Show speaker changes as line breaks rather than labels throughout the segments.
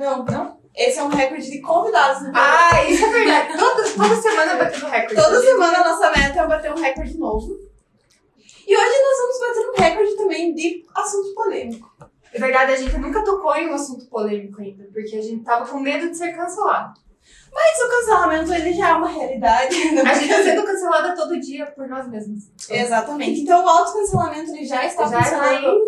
Não, não. Esse é um recorde de convidados no
Ah, isso é verdade. Toda, toda semana batendo recorde.
Toda semana a nossa meta é bater um recorde novo. E hoje nós vamos bater um recorde também de assunto polêmico.
É verdade, a gente nunca tocou em um assunto polêmico ainda, porque a gente tava com medo de ser cancelado.
Mas o cancelamento ele já é uma realidade. né?
A gente tá sendo cancelada todo dia por nós mesmos.
Exatamente. Então o autocancelamento ele já está
Já
funcionando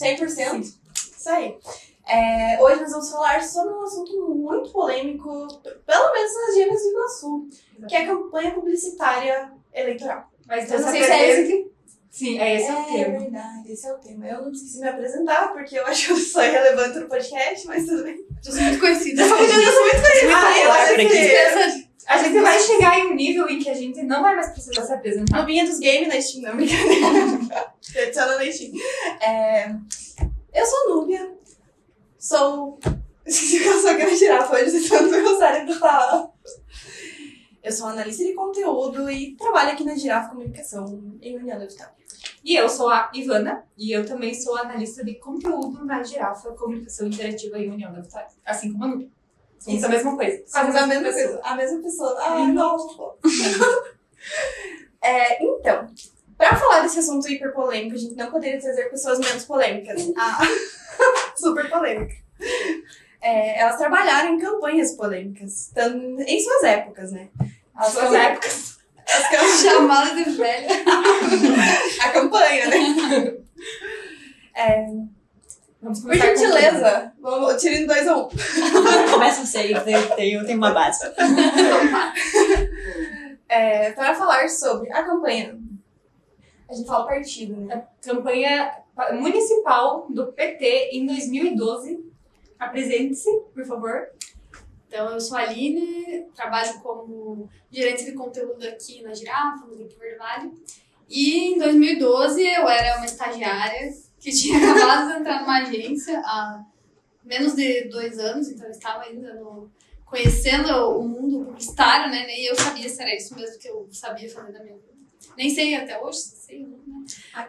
100%. Isso aí. É, hoje nós vamos falar sobre um assunto muito polêmico, pelo menos nas gêmeas do Iguaçu, que é a campanha publicitária eleitoral.
Mas
Eu
então
não
se
sei se é esse
que... Sim, é esse é, o termo.
verdade, esse é o tema. Eu não de me apresentar, porque eu acho que eu sou irrelevante no podcast, mas tudo bem.
Eu sou muito conhecida.
Eu sou muito conhecida.
Ah, eu acho
por
que
aqui.
A gente vai chegar em um nível em que a gente não vai mais precisar se apresentar.
Nubinha dos games na Steam, não, brincadeira. Adiciona na Steam. É, eu sou Núbia. Sou. Esqueci que eu sou aquela girafa hoje, de tanto meu cérebro tá. Eu sou analista de conteúdo e trabalho aqui na Girafa Comunicação em União da Vitória.
E eu sou a Ivana, e eu também sou analista de conteúdo na Girafa Comunicação Interativa e União da Vitória. Assim como a Nubia. Somos a mesma coisa.
Somos a mesma pessoa. A mesma pessoa. Ah, não. é, então, pra falar desse assunto hiper polêmico, a gente não poderia trazer pessoas menos polêmicas. Ah, super polêmica. É, elas trabalharam em campanhas polêmicas, em suas épocas, né? As
Suas épocas.
As.
Chamada de velha.
a campanha, né? É,
Vamos
por gentileza, vamos, tirando dois a um.
Começa você, eu tenho, uma base.
É, para falar sobre a campanha. A gente fala partido, né?
campanha municipal do PT em 2012. Apresente-se, por favor.
Então, eu sou a Aline, trabalho como gerente de conteúdo aqui na Girafa, no Grupo Verde Vale. E em 2012 eu era uma estagiária que tinha acabado de entrar numa agência há menos de dois anos, então eu estava ainda no, conhecendo o mundo publicitário, né? Nem eu sabia se era isso mesmo que eu sabia fazer da minha vida. Nem sei até hoje, se sei, né?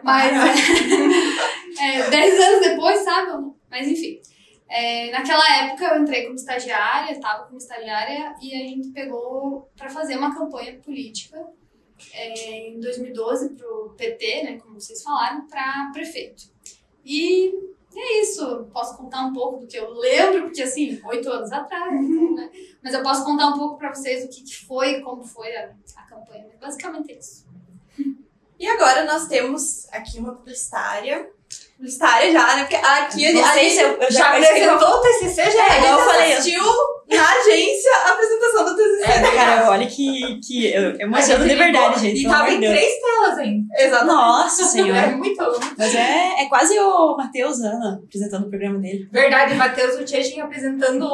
Mas é, dez anos depois, sabe? Mas enfim. É, naquela época eu entrei como estagiária, estava como estagiária, e a gente pegou para fazer uma campanha política é, em 2012 para o PT, né, como vocês falaram, para prefeito. E é isso, posso contar um pouco do que eu lembro, porque assim, oito anos atrás, então, né? Mas eu posso contar um pouco para vocês o que, que foi, como foi a, a campanha. Basicamente é isso.
E agora nós temos aqui uma publicitária. Publicitária já, né? Porque aqui a gente
Já
já
apresentou o TCC, já
é,
é.
igual eu
gente
falei,
assistiu na agência a apresentação do TCC.
É, cara, olha que, que eu emociono de verdade, gente.
E tava em três telas ainda.
Exatamente.
Nossa
É
senhora.
muito
Mas é, é quase o Matheus Ana apresentando o programa dele.
Verdade, Matheus Uchechin apresentando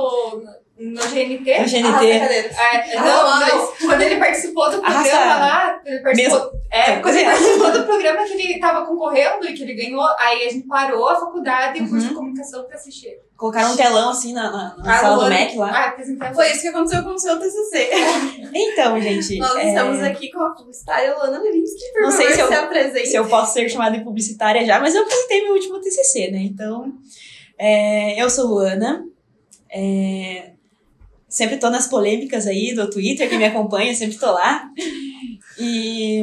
no no GNT.
O
Arrasta
GNT.
cadeiras.
É,
Ah,
não,
mas-
não. Quando ele participou do programa
Arrasta-
lá, ele participou, é,
É,
quando ele participou do programa que ele tava concorrendo e que ele ganhou, aí a gente parou a faculdade e o curso de comunicação pra assistir.
Colocaram um telão assim na, na, na
Ah,
sala do Mac lá.
Ah, apresentando.
Foi isso que aconteceu com o seu TCC.
Então, gente.
Nós
é,
estamos aqui com a publicitária Luana Levinsky. Por
Não sei se eu-
se
eu posso ser chamada de publicitária já, mas eu apresentei meu último TCC, né? Então, é, eu sou Luana. é, sempre tô nas polêmicas aí do Twitter, quem me acompanha, sempre tô lá. E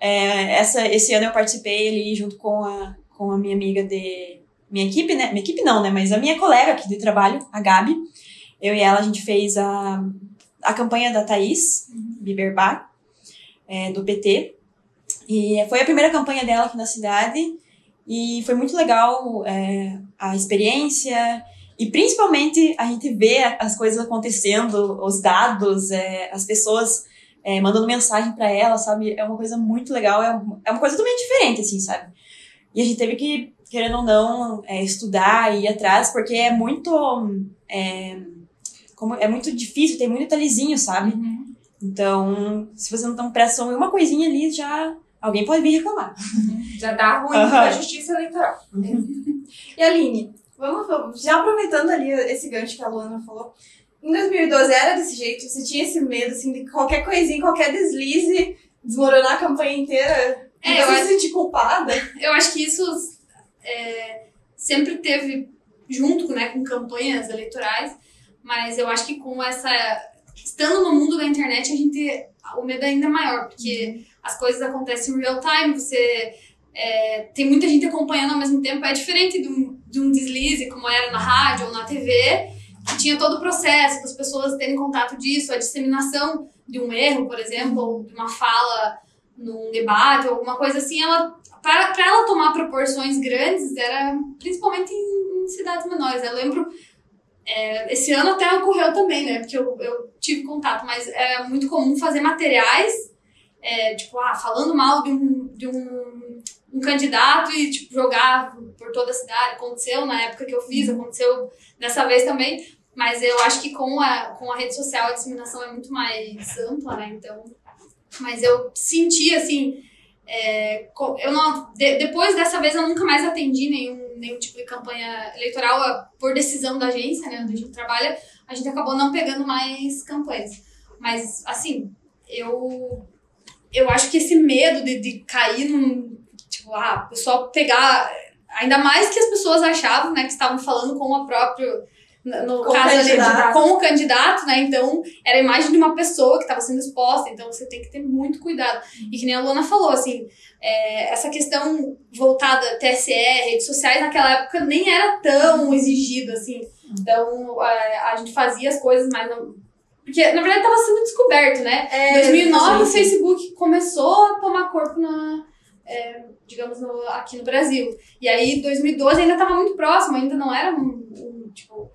é, essa, esse ano eu participei ali junto com a, com a minha amiga de. Minha equipe, né? Minha equipe não, né? Mas a minha colega aqui de trabalho, a Gabi. Eu e ela, a gente fez a, a campanha da Thaís Biberbach, é, do PT. E foi a primeira campanha dela aqui na cidade. E foi muito legal é, a experiência. E principalmente a gente vê as coisas acontecendo, os dados, é, as pessoas é, mandando mensagem para ela, sabe? É uma coisa muito legal, é, é uma coisa totalmente diferente, assim, sabe? E a gente teve que, querendo ou não, é, estudar e ir atrás, porque é muito. É, como, é muito difícil, tem muito detalhezinho, sabe?
Uhum.
Então, se você não presta atenção em uma coisinha ali, já alguém pode vir reclamar.
Já dá ruim
Aham.
pra justiça eleitoral.
E Aline, vamos, já aproveitando ali esse gancho que a Luana falou. Em 2012 era desse jeito? Você tinha esse medo, assim, de qualquer coisinha, qualquer deslize, desmoronar a campanha inteira?
É,
e
eu
se sentir culpada?
Eu acho que isso é, sempre teve junto né, com campanhas eleitorais, mas eu acho que com essa. Estando no mundo da internet, a gente. O medo é ainda maior, porque as coisas acontecem em real time, você. É, tem muita gente acompanhando ao mesmo tempo, é diferente de um, de um deslize, como era na rádio ou na TV, que tinha todo o processo das pessoas terem contato disso, a disseminação de um erro, por exemplo, ou de uma fala num debate ou alguma coisa assim, ela para ela tomar proporções grandes era principalmente em, em cidades menores. Eu lembro é, esse ano até ocorreu também, né? Porque eu, eu tive contato, mas é muito comum fazer materiais, é, tipo, ah, falando mal de um, de um, um candidato e tipo, jogar por toda a cidade. Aconteceu na época que eu fiz, aconteceu dessa vez também. Mas eu acho que com a, com a rede social a disseminação é muito mais ampla, né? Então. Mas eu senti assim. É, eu não, de, depois dessa vez eu nunca mais atendi nenhum, nenhum tipo de campanha eleitoral por decisão da agência, né, onde a gente trabalha, a gente acabou não pegando mais campanhas. Mas, assim, eu, eu acho que esse medo de, de cair num. Tipo, ah, o pessoal pegar. Ainda mais que as pessoas achavam, né, que estavam falando com o próprio no
com
caso ali, com o candidato, né? Então, era a imagem de uma pessoa que estava sendo exposta, então você tem que ter muito cuidado. E que nem a Luana falou, assim, é, essa questão voltada TSE, redes sociais, naquela época nem era tão exigido, assim. Então, a, a gente fazia as coisas, mas não. Porque, na verdade, estava sendo descoberto, né?
É,
Em 2009, o. Facebook começou a tomar corpo na. É, digamos, no- aqui no Brasil. E aí, 2012 ainda estava muito próximo, ainda não era um, um, tipo,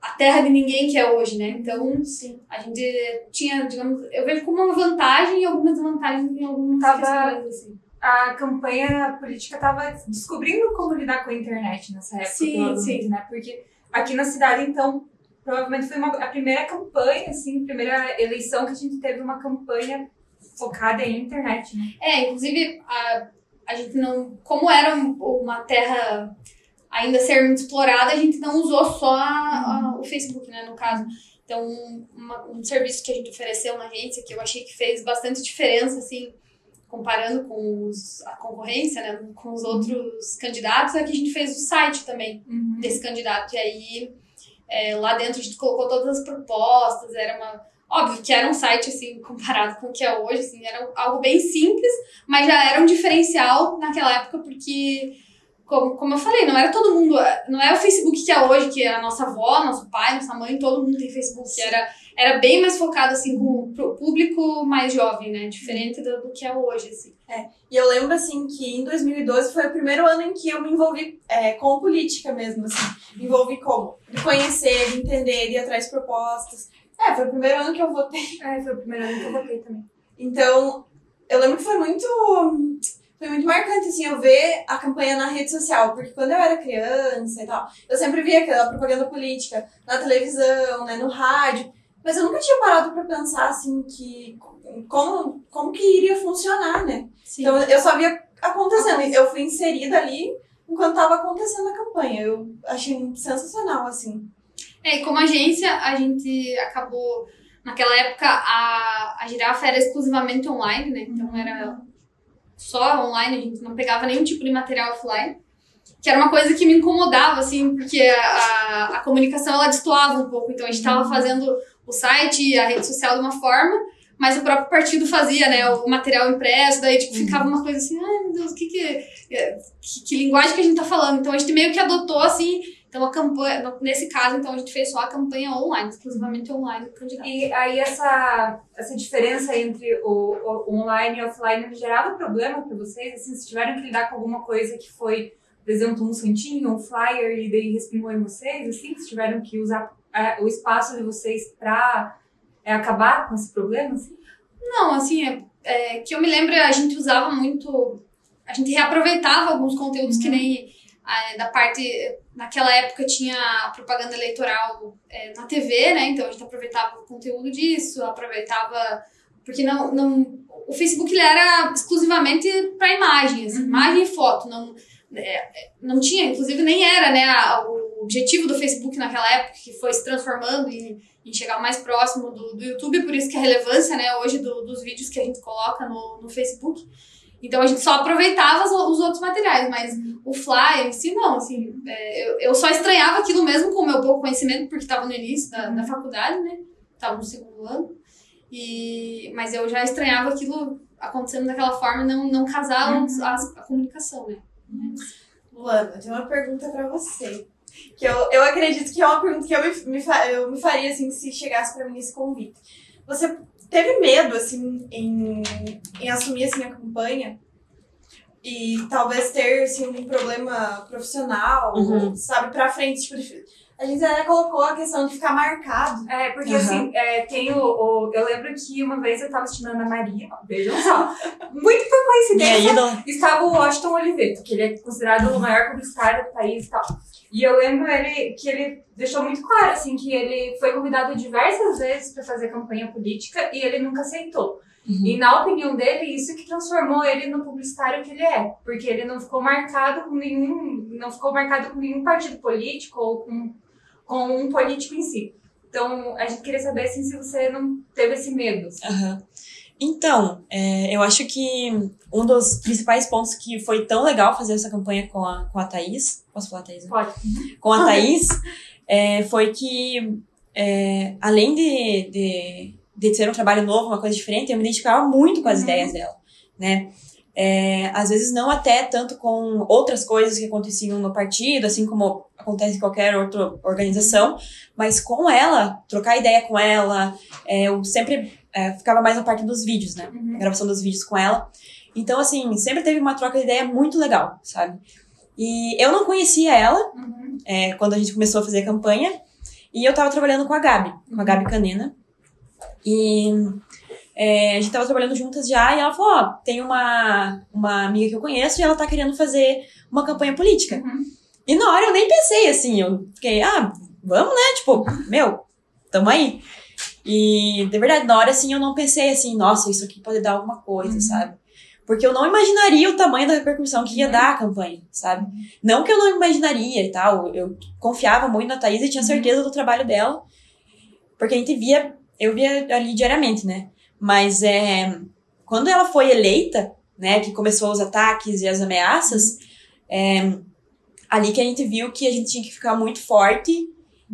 a terra de ninguém que é hoje, né? Então,
Sim.
a gente tinha, digamos, eu vejo como uma vantagem e algumas desvantagens em algumas
Tava-
assim.
a campanha política estava descobrindo como lidar com a internet nessa época,
Sim, sim.
né? Porque aqui na cidade, então, provavelmente foi uma, a primeira campanha, assim, a primeira eleição que a gente teve uma campanha focada em internet, né?
É, inclusive, a, a gente não. Como era um- uma terra ainda ser muito explorada, a gente não usou só a- a- o Facebook, né, no caso. Então, uma- um serviço que a gente ofereceu na agência, que eu achei que fez bastante diferença, assim, comparando com os, a concorrência, né, com os outros candidatos, é que a gente fez o site também desse candidato. E aí, é, lá dentro a gente colocou todas as propostas, era uma. Óbvio que era um site, assim, comparado com o que é hoje, assim, era algo bem simples, mas já era um diferencial naquela época, porque, como, como eu falei, não era todo mundo. Não é o Facebook que é hoje, que a nossa avó, nosso pai, nossa mãe, todo mundo tem Facebook. Era, era bem mais focado, assim, com o público mais jovem, né? Diferente do, do que é hoje, assim.
E eu lembro, assim, que em 2012 foi o primeiro ano em que eu me envolvi é, com política mesmo, assim. Me envolvi como? De conhecer, de entender, de ir atrás de propostas. É, foi o primeiro ano que eu votei.
É, foi o primeiro ano que eu votei também.
Então, eu lembro que foi muito. Foi muito marcante, assim, eu ver a campanha na rede social, porque quando eu era criança e tal, eu sempre via aquela propaganda política na televisão, né, no rádio, mas eu nunca tinha parado pra pensar, assim, que como, como que iria funcionar, né?
Sim.
Então, eu só via acontecendo, eu fui inserida ali enquanto tava acontecendo a campanha, eu achei sensacional, assim.
É, e como agência, a gente acabou. Naquela época, a, a girafa era exclusivamente online, né? Então era só online, a gente não pegava nenhum tipo de material offline. Que era uma coisa que me incomodava, assim, porque a, a, comunicação ela destoava um pouco. Então a gente estava fazendo o site e a rede social de uma forma, mas o próprio partido fazia, né? O material impresso, daí tipo, ficava uma coisa assim, ai meu Deus, que que, que, que linguagem que a gente tá falando? Então a gente meio que adotou, assim, então a campanha, nesse caso, então a gente fez só a campanha online, exclusivamente online do candidato.
E aí essa, essa diferença entre o, o online e offline gerava problema para vocês? Assim, se tiveram que lidar com alguma coisa que foi, por exemplo, um santinho, um flyer e daí respingou em vocês, assim, se tiveram que usar é, o espaço de vocês para acabar com esse problema? Assim?
Não, assim, é, é, que eu me lembro, a gente usava muito. A gente reaproveitava alguns conteúdos que nem da parte. Naquela época tinha propaganda eleitoral é, na TV, né? Então a gente aproveitava o conteúdo disso, aproveitava. Porque não, não, o Facebook ele era exclusivamente para imagem, assim, imagem e foto. Não, é, não tinha, inclusive nem era né, a- o objetivo do Facebook naquela época, que foi se transformando em, em chegar mais próximo do, do YouTube, por isso que a relevância né, hoje do- dos vídeos que a gente coloca no, no Facebook. Então a gente só aproveitava os, os outros materiais, mas o flyer em si não, assim, é, eu, eu só estranhava aquilo mesmo com o meu pouco conhecimento, porque estava no início da, da faculdade, né? Tava no segundo ano. E, mas eu já estranhava aquilo acontecendo daquela forma não, não casar
Uhum.
a, a comunicação, né?
Luana, eu tenho uma pergunta pra você. Que eu, eu acredito que é uma pergunta que eu me, me, eu me faria, assim, se chegasse pra mim esse convite. Você teve medo, assim, em, em assumir, assim, a campanha? E talvez ter, assim, um problema profissional,
Uhum.
sabe, pra frente, tipo, a gente até colocou a questão de ficar marcado.
É, porque
Aham.
assim, é, tem o, o- Eu lembro que uma vez eu tava assistindo a Ana Maria, vejam só. Muito por coincidência,
ídola.
estava o Washington Oliveto, que ele é considerado o maior publicitário do país e tal. E eu lembro ele, que ele deixou muito claro, assim, que ele foi convidado diversas vezes para fazer campanha política e ele nunca aceitou.
Uhum.
E na opinião dele, isso que transformou ele no publicitário que ele é. Porque ele não ficou marcado com nenhum. não ficou marcado com nenhum partido político ou com, com um político em si. Então, a gente queria saber assim, se você não teve esse medo.
Aham. Então, é, eu acho que um dos principais pontos que foi tão legal fazer essa campanha com a, com a Thaís, posso falar Thaís? né?
Pode.
Com a Thaís, é, foi que, é, além de, de, de ser um trabalho novo, uma coisa diferente, eu me identificava muito com as
Uhum.
ideias dela, né? É, às vezes não até tanto com outras coisas que aconteciam no partido, assim como acontece em qualquer outra organização, mas com ela, trocar ideia com ela, é, eu sempre é, ficava mais na parte dos vídeos, né?
Uhum.
gravação dos vídeos com ela. Então, assim, sempre teve uma troca de ideia muito legal, sabe? E eu não conhecia ela
Uhum.
é, quando a gente começou a fazer a campanha, e eu tava trabalhando com a Gabi, com a Gabi Canena. E é, a gente tava trabalhando juntas já, e ela falou: Ó, tem uma, uma amiga que eu conheço e ela tá querendo fazer uma campanha política.
Uhum.
E na hora eu nem pensei assim, eu fiquei, ah, vamos, né? Tipo, meu, tamo aí. E, de verdade, na hora assim eu não pensei assim, nossa, isso aqui pode dar alguma coisa,
Uhum.
sabe? Porque eu não imaginaria o tamanho da repercussão que ia
Uhum.
dar a campanha, sabe? Não que eu não imaginaria e tal, eu confiava muito na Thaís e tinha
Uhum.
certeza do trabalho dela, porque a gente via, eu via ali diariamente, né? Mas é, quando ela foi eleita, né, que começou os ataques e as ameaças, é, ali que a gente viu que a gente tinha que ficar muito forte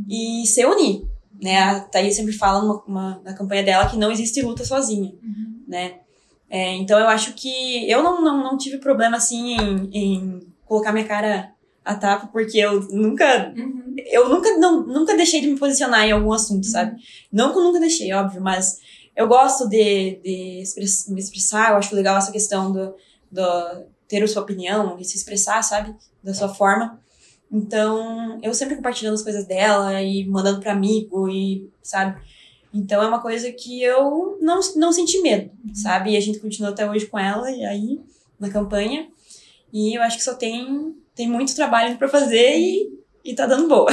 e se unir, né? A Thaís sempre fala numa, uma- na campanha dela que não existe luta sozinha,
Uhum.
né? É, então eu acho que eu não, não, não tive problema assim em, em colocar minha cara a tapa, porque eu nunca
Uhum.
eu nunca, não, nunca deixei de me posicionar em algum assunto, sabe? Não que eu nunca deixei, óbvio, mas eu gosto de, de me expressar, eu acho legal essa questão do, do ter a sua opinião, de se expressar, sabe? Da sua forma. Então, eu sempre compartilhando as coisas dela e mandando pra amigo e, sabe? Então, é uma coisa que eu não, não senti medo, sabe? E a gente continua até hoje com ela, e aí, na campanha. E eu acho que só tem, tem muito trabalho pra fazer e, e tá dando boa.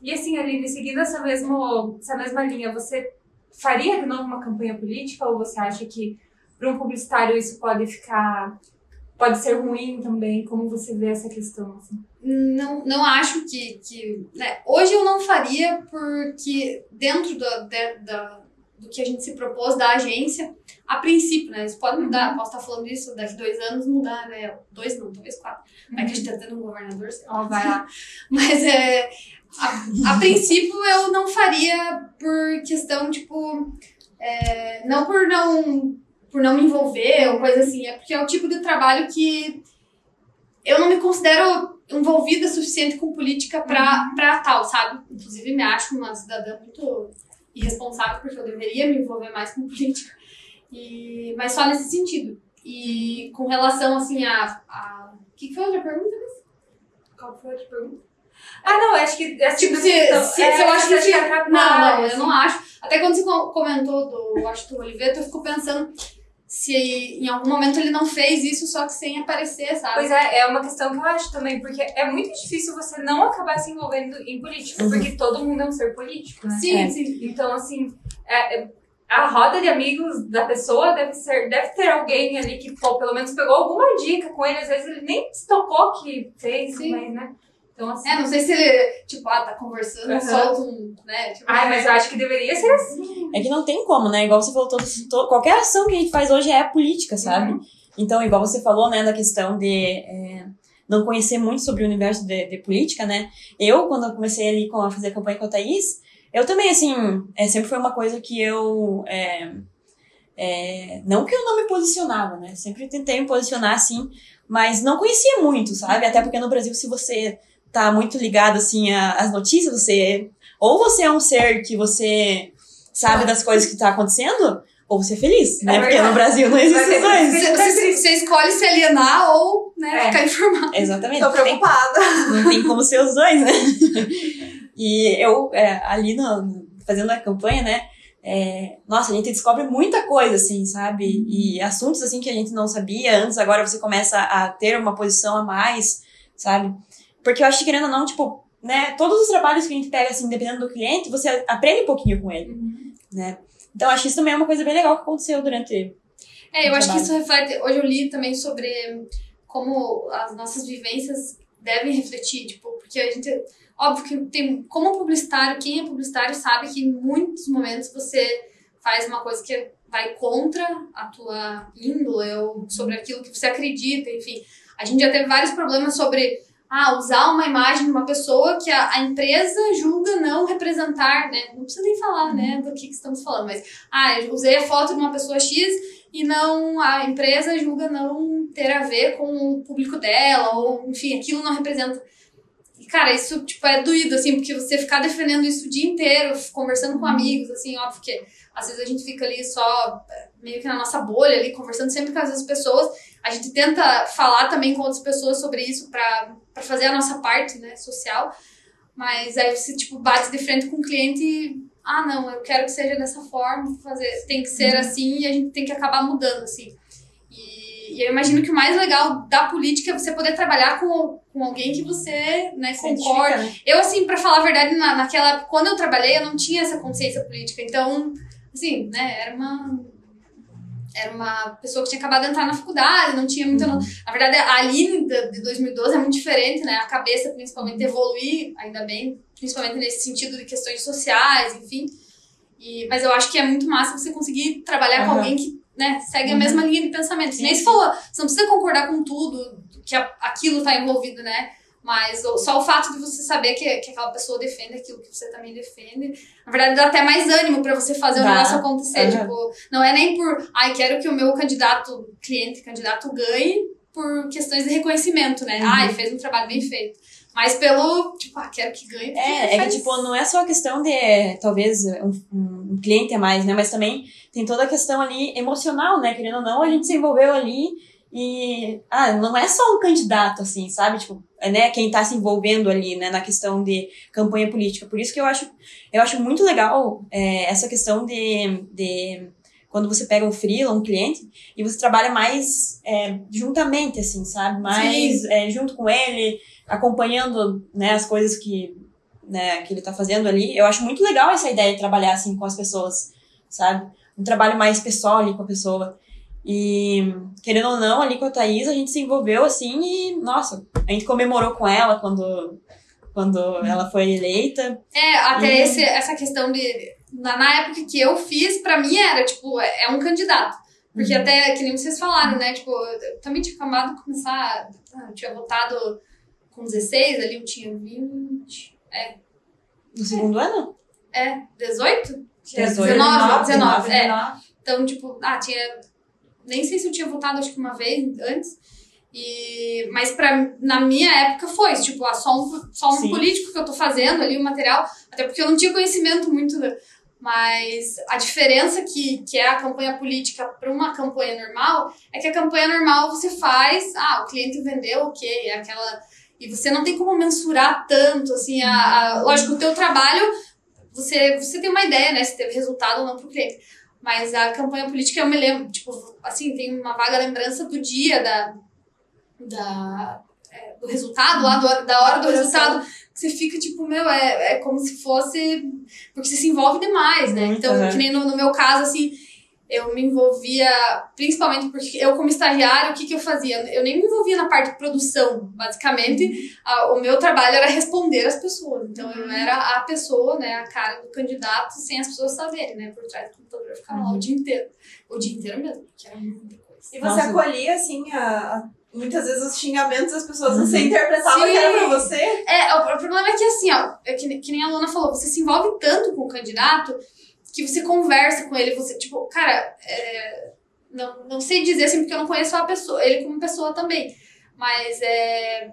E assim, Aline, seguindo essa, mesmo, essa mesma linha, você faria de novo uma campanha política ou você acha que para um publicitário isso pode ficar. pode ser ruim também? Como você vê essa questão? Assim?
Não, não acho que. que né? Hoje eu não faria porque dentro do, de- da, do que a gente se propôs da agência, a princípio, né? Isso pode mudar, posso estar falando isso daqui dois anos, mudar, né? Dois não, talvez quatro. Vai que a gente tá tendo um governador, sei lá.
Ó, vai lá.
Mas é. A, a princípio eu não faria por questão, tipo. é, não por não. Por não me envolver ou coisa assim. É porque é o tipo de trabalho que eu não me considero envolvida o suficiente com política pra, pra tal, sabe? Inclusive me acho uma cidadã muito irresponsável, porque eu deveria me envolver mais com política. E, mas só nesse sentido. E com relação, assim, a. a... O que que foi a outra pergunta?
Qual foi a outra pergunta? Ah, não, acho que. essa
Tipo, se,
questão-
se,
é,
se eu acho que. se-
atrapalha,
não, não, eu
assim.
não acho. Até quando você co- comentou do Washington Oliveto, eu fico pensando se em algum momento ele não fez isso só que sem aparecer, sabe?
Pois é, é uma questão que eu acho também, porque é muito difícil você não acabar se envolvendo em política,
Uhum.
porque todo mundo é um ser político, né?
Sim,
É.
sim.
Então, assim, é- é- a roda de amigos da pessoa deve ser, deve ter alguém ali que, pô, pelo menos pegou alguma dica com ele, às vezes ele nem se tocou que fez,
Sim.
mas, né? Então, assim.
É, não sei se ele, tipo, ah, tá conversando,
Aham.
solta um, né? Tipo,
Ai, mas eu acho que deveria ser assim.
É que não tem como, né? Igual você falou, todo, to- qualquer ação que a gente faz hoje é política, sabe? Então, igual você falou, né, da questão de é, não conhecer muito sobre o universo de, de, política, né? Eu, quando eu comecei ali com a fazer a campanha com a Thaís, eu também, assim, é, sempre foi uma coisa que eu. É, é, não que eu não me posicionava, né? Sempre tentei me posicionar assim, mas não conhecia muito, sabe? Até porque no Brasil, se você tá muito ligado, assim, às notícias, você. Ou você é um ser que você sabe das coisas que tá acontecendo, ou ser feliz, né? É Porque no Brasil não existe dois.
Você, você, escolhe se alienar ou né, é. ficar informado.
Exatamente.
Tô preocupada.
Não tem como ser os dois, né? E eu, é, ali no, fazendo a campanha, né? É, nossa, a gente descobre muita coisa, assim, sabe? E assuntos, assim, que a gente não sabia antes, agora você começa a ter uma posição a mais, sabe? Porque eu acho que, querendo ou não, tipo, né? Todos os trabalhos que a gente pega, assim, dependendo do cliente, você aprende um pouquinho com ele, uhum. né? Então, acho que isso também é uma coisa bem legal que aconteceu durante.
É, eu acho trabalho. que isso reflete. Hoje eu li também sobre como as nossas vivências devem refletir, tipo, porque a gente. Óbvio que tem. Como publicitário, quem é publicitário sabe que em muitos momentos você faz uma coisa que vai contra a tua índole ou sobre aquilo que você acredita, enfim. A gente já teve vários problemas sobre ah, usar uma imagem de uma pessoa que a, a, empresa julga não representar, né? Não precisa nem falar, né, do que, que estamos falando, mas ah, usei a foto de uma pessoa X e não a empresa julga não ter a ver com o público dela, ou enfim, aquilo não representa. E, cara, isso tipo, é doído, assim, porque você ficar defendendo isso o dia inteiro, conversando com amigos, assim, óbvio que às vezes a gente fica ali só meio que na nossa bolha ali, conversando sempre com as pessoas. A gente tenta falar também com outras pessoas sobre isso para para fazer a nossa parte, né, social. Mas aí você, tipo, bate de frente com o cliente e, ah, não, eu quero que seja dessa forma, fazer, tem que ser uhum. assim e a gente tem que acabar mudando, assim. Eu imagino que o mais legal da política é você poder trabalhar com, com alguém que você, né, concorda. Né? Eu, assim, para falar a verdade, na, naquela época, quando eu trabalhei, eu não tinha essa consciência política. Então, assim, né, era uma era uma pessoa que tinha acabado de entrar na faculdade, não tinha muita. Uhum. Na verdade, a Aline de 2012 é muito diferente, né? A cabeça, principalmente, evoluir, ainda bem, principalmente nesse sentido de questões sociais, enfim. E, mas eu acho que é muito massa você conseguir trabalhar uhum. com alguém que né, segue uhum. a mesma linha de pensamento. Sim, nem se falou, você não precisa concordar com tudo que aquilo está envolvido, né? Mas só o fato de você saber que, que aquela pessoa defende aquilo que você também defende, na verdade dá até mais ânimo para você fazer o negócio acontecer. Uhum. Tipo, não é nem por, ai, quero que o meu candidato, cliente, candidato ganhe por questões de reconhecimento, né? Uhum. Ai, fez um trabalho bem feito. Mas pelo, tipo, ah, quero que ganhe.
É, é que, tipo, não é só a questão de, talvez, um, um, cliente a mais, né? Mas também tem toda a questão ali emocional, né? Querendo ou não, a gente se envolveu ali e, ah, não é só um candidato, assim, sabe? Tipo, é, né, quem está se envolvendo ali, né, na questão de campanha política. Por isso que eu acho, eu acho muito legal é, essa questão de, de quando você pega um freela, um cliente, e você trabalha mais é, juntamente, assim, sabe? Mais é, junto com ele, acompanhando, né, as coisas que, né, que ele está fazendo ali. Eu acho muito legal essa ideia de trabalhar, assim, com as pessoas, sabe? Um trabalho mais pessoal ali com a pessoa. E, querendo ou não, ali com a Thaís, a gente se envolveu assim e, nossa, a gente comemorou com ela quando, quando ela foi eleita.
É, até e... esse, essa questão de. Na, na época que eu fiz, pra mim era, tipo, é, é um candidato. Porque uhum. até, que nem vocês falaram, né? Tipo, eu também tinha acabado de começar. Ah, eu tinha votado com 16, ali eu tinha 20. É.
No segundo é. ano?
É, 18?
18
19, 19, 19, 19, é. Então, tipo, ah, tinha nem sei se eu tinha votado, acho que uma vez antes. E, mas pra, na minha época foi, tipo, ah, só um, só um político que eu tô fazendo ali, o material, até porque eu não tinha conhecimento muito. Mas a diferença que, que é a campanha política para uma campanha normal é que a campanha normal você faz, ah, o cliente vendeu, ok, é aquela. E você não tem como mensurar tanto, assim, a, a, lógico, o teu trabalho, você, você tem uma ideia, né, se teve resultado ou não pro cliente. Mas a campanha política eu me lembro, tipo, assim, tem uma vaga lembrança do dia da, da, é, do resultado, lá do, da hora do resultado. Você fica, tipo, meu, é, é como se fosse. Porque você se envolve demais, né? então, que nem no, no meu caso, assim, eu me envolvia, principalmente porque eu, como estagiário, o que, que eu fazia? Eu nem me envolvia na parte de produção, basicamente. A, o meu trabalho era responder as pessoas. Então, eu uhum. era a pessoa, né, a cara do candidato, sem as pessoas saberem, né? Por trás do computador, eu ficava lá o uhum. dia inteiro. O dia inteiro mesmo, porque era muita coisa.
E você
Nossa.
acolhia, assim, a, a- muitas vezes os xingamentos das pessoas,
Uhum.
você interpretava
Sim.
que era pra você.
É, o, o problema é que assim, ó, é que, que nem a Luna falou, você se envolve tanto com o candidato que você conversa com ele, você, tipo, cara, é, não, não sei dizer assim, porque eu não conheço a pessoa, ele como pessoa também. Mas é.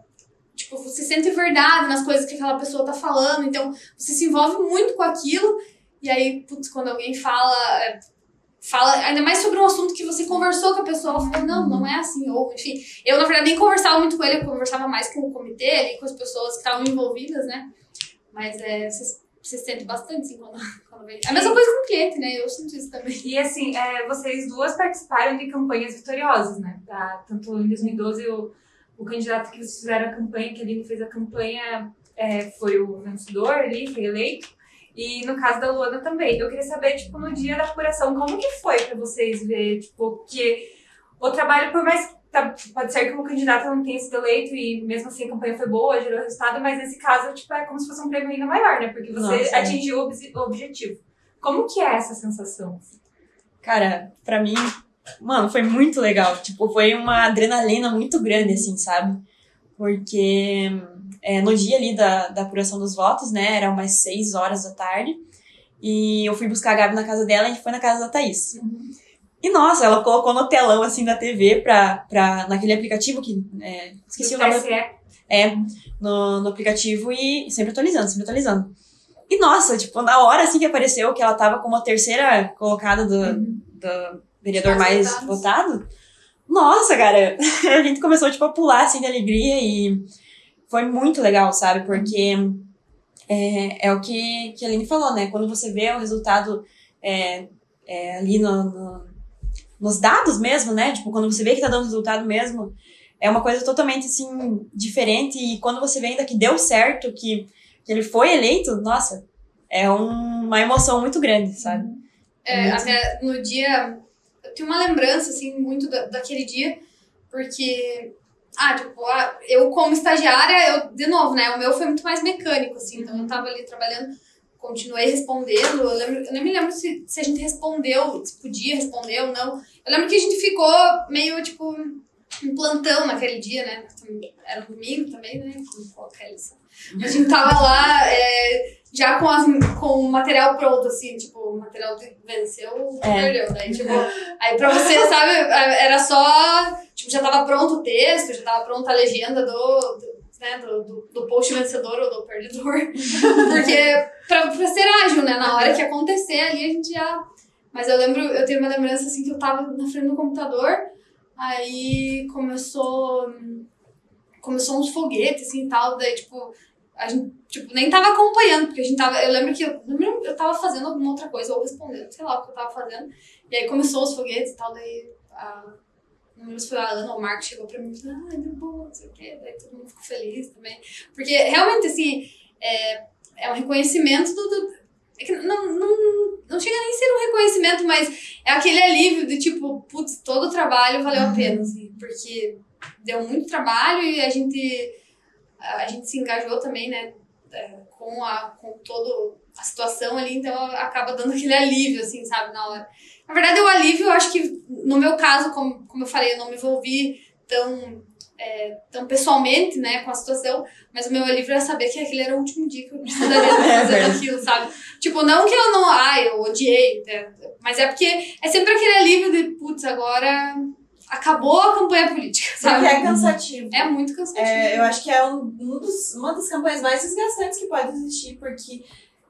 Tipo, você sente verdade nas coisas que aquela pessoa tá falando, então você se envolve muito com aquilo, e aí, putz, quando alguém fala. é, Fala, ainda mais sobre um assunto que você conversou com a pessoa, fala, não, não é assim, ou enfim. Eu, na verdade, nem conversava muito com ele, eu conversava mais com o comitê ali, com as pessoas que estavam envolvidas, né? Mas é, você, você sente bastante, assim, quando, quando vem. A mesma coisa com o cliente, né? Eu sinto isso também.
E assim, é, vocês duas participaram de campanhas vitoriosas, né? Tá? Tanto em 2012 o, o candidato que vocês fizeram a campanha, que ele fez a campanha, é, foi o vencedor ali, foi eleito. E no caso da Luana também. Eu queria saber, tipo, no dia da apuração, como que foi pra vocês ver, tipo, que o trabalho, por mais tá, pode ser que o candidato não tenha sido eleito e mesmo assim a campanha foi boa, gerou resultado, mas nesse caso, tipo, é como se fosse um prêmio ainda maior, né? Porque você
Nossa,
atingiu o obje- o objetivo. Como que é essa sensação?
Cara, pra mim, mano, foi muito legal. Tipo, foi uma adrenalina muito grande, assim, sabe? Porque é, no dia ali da, da apuração dos votos, né, eram umas 6 horas da tarde, e eu fui buscar a Gabi na casa dela e a gente foi na casa da Thaís. E nossa, ela colocou no telão, assim, da TV, pra, pra, naquele aplicativo que. É, esqueci o
Do
nome.
TSE.
É, no, no aplicativo e sempre atualizando, sempre atualizando. E nossa, tipo, na hora assim que apareceu que ela tava como a terceira colocada do, do vereador
Mais
mais
votados.
votado, nossa, cara, a gente começou, tipo, a pular, assim, de alegria e foi muito legal, sabe? Porque é, é o que, que a Aline falou, né? Quando você vê o resultado é, é, ali no, no- nos dados mesmo, né? Tipo, quando você vê que tá dando resultado mesmo, é uma coisa totalmente, assim, diferente. E quando você vê ainda que deu certo, que, que ele foi eleito, nossa, é um- uma emoção muito grande, sabe?
É,
Muito.
até no dia. Tenho uma lembrança, assim, muito da, daquele dia, porque. Ah, tipo, ah, eu como estagiária, eu, de novo, né? O meu foi muito mais mecânico, assim, então eu tava ali trabalhando, continuei respondendo. Eu, lembro, eu nem me lembro se, se a gente respondeu, se podia responder ou não. Eu lembro que a gente ficou meio, tipo, em plantão naquele dia, né? Era domingo também, né? A gente tava lá é, já com, as, com o material pronto, assim, tipo, o material venceu,
É.
perdeu. Daí, tipo, aí pra você, sabe, era só. Tipo, já tava pronto o texto, já tava pronta a legenda do. do né, do, do, do post vencedor ou do perdedor. Porque pra, pra ser ágil, né? Na hora que acontecer ali, a gente já. Mas eu lembro, eu tenho uma lembrança assim que eu tava na frente do computador, aí começou. Começou uns foguetes assim tal, daí tipo. A gente, tipo, nem tava acompanhando, porque a gente tava. Eu lembro que eu, eu tava fazendo alguma outra coisa, ou respondendo, sei lá o que eu tava fazendo. E aí começou os foguetes e tal, daí a. Não lembro se foi a Ana ou o Marco chegou pra mim e falou, ah, deu bom, não sei o quê. Daí todo mundo ficou feliz também. Porque realmente, assim, é, é um reconhecimento do. do é que não, não, não chega nem a ser um reconhecimento, mas é aquele alívio de tipo, putz, todo o trabalho valeu a pena, assim, porque deu muito trabalho e a gente, a gente se engajou também, né, é, com, a, com toda a situação ali, então acaba dando aquele alívio, assim, sabe, na hora. Na verdade, o alívio, eu acho que, no meu caso, como, como eu falei, eu não me envolvi tão, é, tão pessoalmente, né, com a situação, mas o meu alívio era saber que aquele era o último dia que eu precisaria
É
fazer aquilo, sabe? Tipo, não que eu não, ai, eu odiei, né, mas é porque é sempre aquele alívio de, putz, agora acabou a campanha política,
Porque
sabe?
é cansativo.
É muito cansativo.
É, eu acho que é um, um dos, uma das campanhas mais desgastantes que pode existir, porque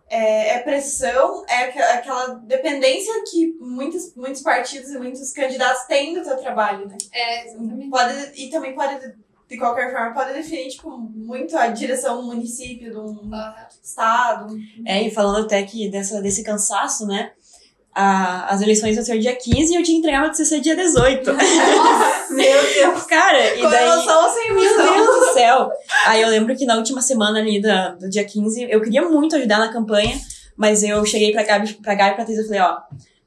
é, é pressão, é aquela dependência que muitos, muitos partidos e muitos candidatos têm do teu trabalho, né?
É, exatamente.
Pode, e também pode, de qualquer forma, pode definir, tipo, muito a direção do município, de um
Ah,
estado.
É, e falando até que dessa, desse cansaço, né? A, as eleições vão ser dia 15 e eu tinha que entregar meu TCC dia 18.
Meu Deus!
Cara, e
Com
daí...
emoção ou sem
Meu? Deus do céu! Aí eu lembro que na última semana ali da, do dia 15, eu queria muito ajudar na campanha, mas eu cheguei pra Gabi, pra Gabi e pra Thaís e falei, ó,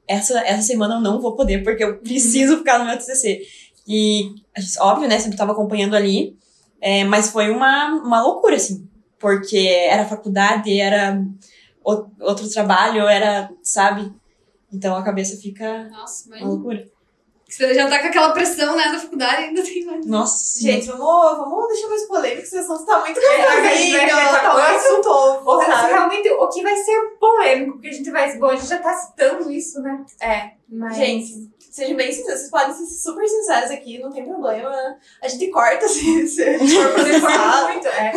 essa, essa semana eu não vou poder, porque eu preciso ficar no meu TCC. E, óbvio, né, sempre tava acompanhando ali, é, mas foi uma, uma loucura, assim, porque era faculdade, era outro trabalho, era, sabe? Então a cabeça fica
Nossa,
uma
mas
loucura.
Você já tá com aquela pressão, né, da faculdade, ainda tem mais.
Nossa.
Gente, vamos, vamos deixar mais polêmico, esse assunto tá muito
É, vai- vai
tá muito assunto,
realmente, o que vai ser polêmico, porque a gente vai. Bom, a gente já tá citando isso, né?
É,
Mas.
gente, sejam bem sinceros, vocês podem ser super sinceros aqui, não tem problema. A gente corta se, se for processar.
muito, é.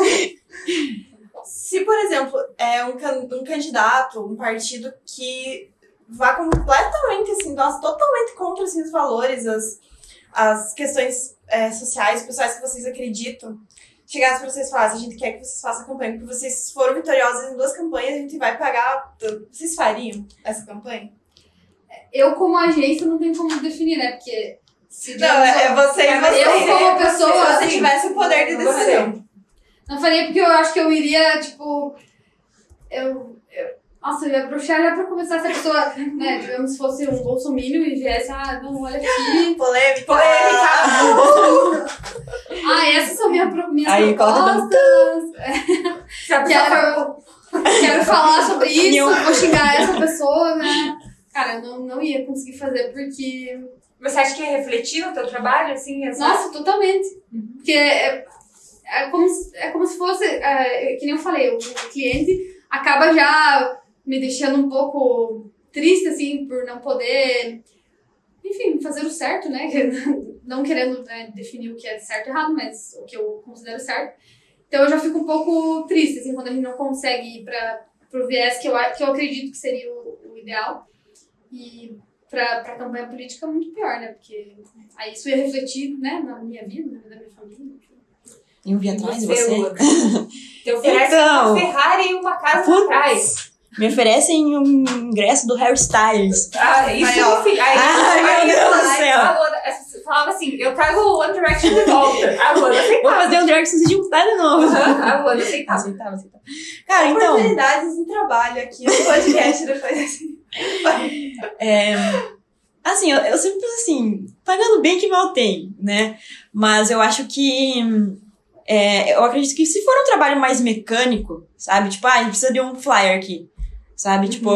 Se, por exemplo, é um, can- um candidato, um partido que vá completamente, assim, nossa, totalmente contra assim, os valores, as, as questões é, sociais, pessoais que vocês acreditam, chegasse pra vocês e falasse, a gente quer que vocês façam campanha, porque vocês foram vitoriosos em duas campanhas, a gente vai pagar. tudo." Vocês fariam essa campanha?
Eu, como agência, não tenho como definir, né? Porque. Se
Não, é, você e
É, mas
você.
eu como pessoa,
Se você
assim,
tivesse o poder de decisão.
Não faria porque eu acho que eu iria, tipo. Eu. Nossa, eu ia bruxar já pra começar se a pessoa, né, digamos, se fosse um bolsomínio e viesse, ah, não, olha aqui.
Polêmica.
Ah, essas são minha, minhas
Aí,
propostas.
Se a pessoa
Quero, quero falar sobre isso, vou xingar essa pessoa, né? Cara, eu não, não ia conseguir fazer porque.
Você acha que ia refletir no teu trabalho, assim? Essa...
Nossa, totalmente. Porque é, é, como, se- é como se fosse, é, que nem eu falei, o cliente acaba já me deixando um pouco triste, assim, por não poder, enfim, fazer o certo, né? Não querendo né, definir o que é certo e errado, mas o que eu considero certo. Então eu já fico um pouco triste, assim, quando a gente não consegue ir para pro viés que eu, a- que eu acredito que seria o, o ideal. E pra, pra campanha política muito pior, né? Porque aí isso ia refletir, né, na minha vida, na vida da minha família.
Eu vi atrás de você.
Oferece
Então.
uma Ferrari e uma casa
Putz.
atrás.
Me oferecem um ingresso do Harry Styles.
Ah, isso,
Aí, ó.
enfim. Aí,
Ai,
aí,
meu Deus do céu.
a Luana, essa- falava assim, eu trago o One Direction de volta. A Luana
Vou
aceitava.
fazer um drag se juntar de novo.
Aham, A Luana aceitava.
Aceitava, aceitava. Cara, então.
Oportunidades de trabalho aqui no podcast depois assim.
É, assim, eu, eu sempre penso assim, pagando bem que mal tem, né? Mas eu acho que. é, eu acredito que se for um trabalho mais mecânico, sabe? Tipo, ah, a gente precisa de um flyer aqui. Sabe? Tipo,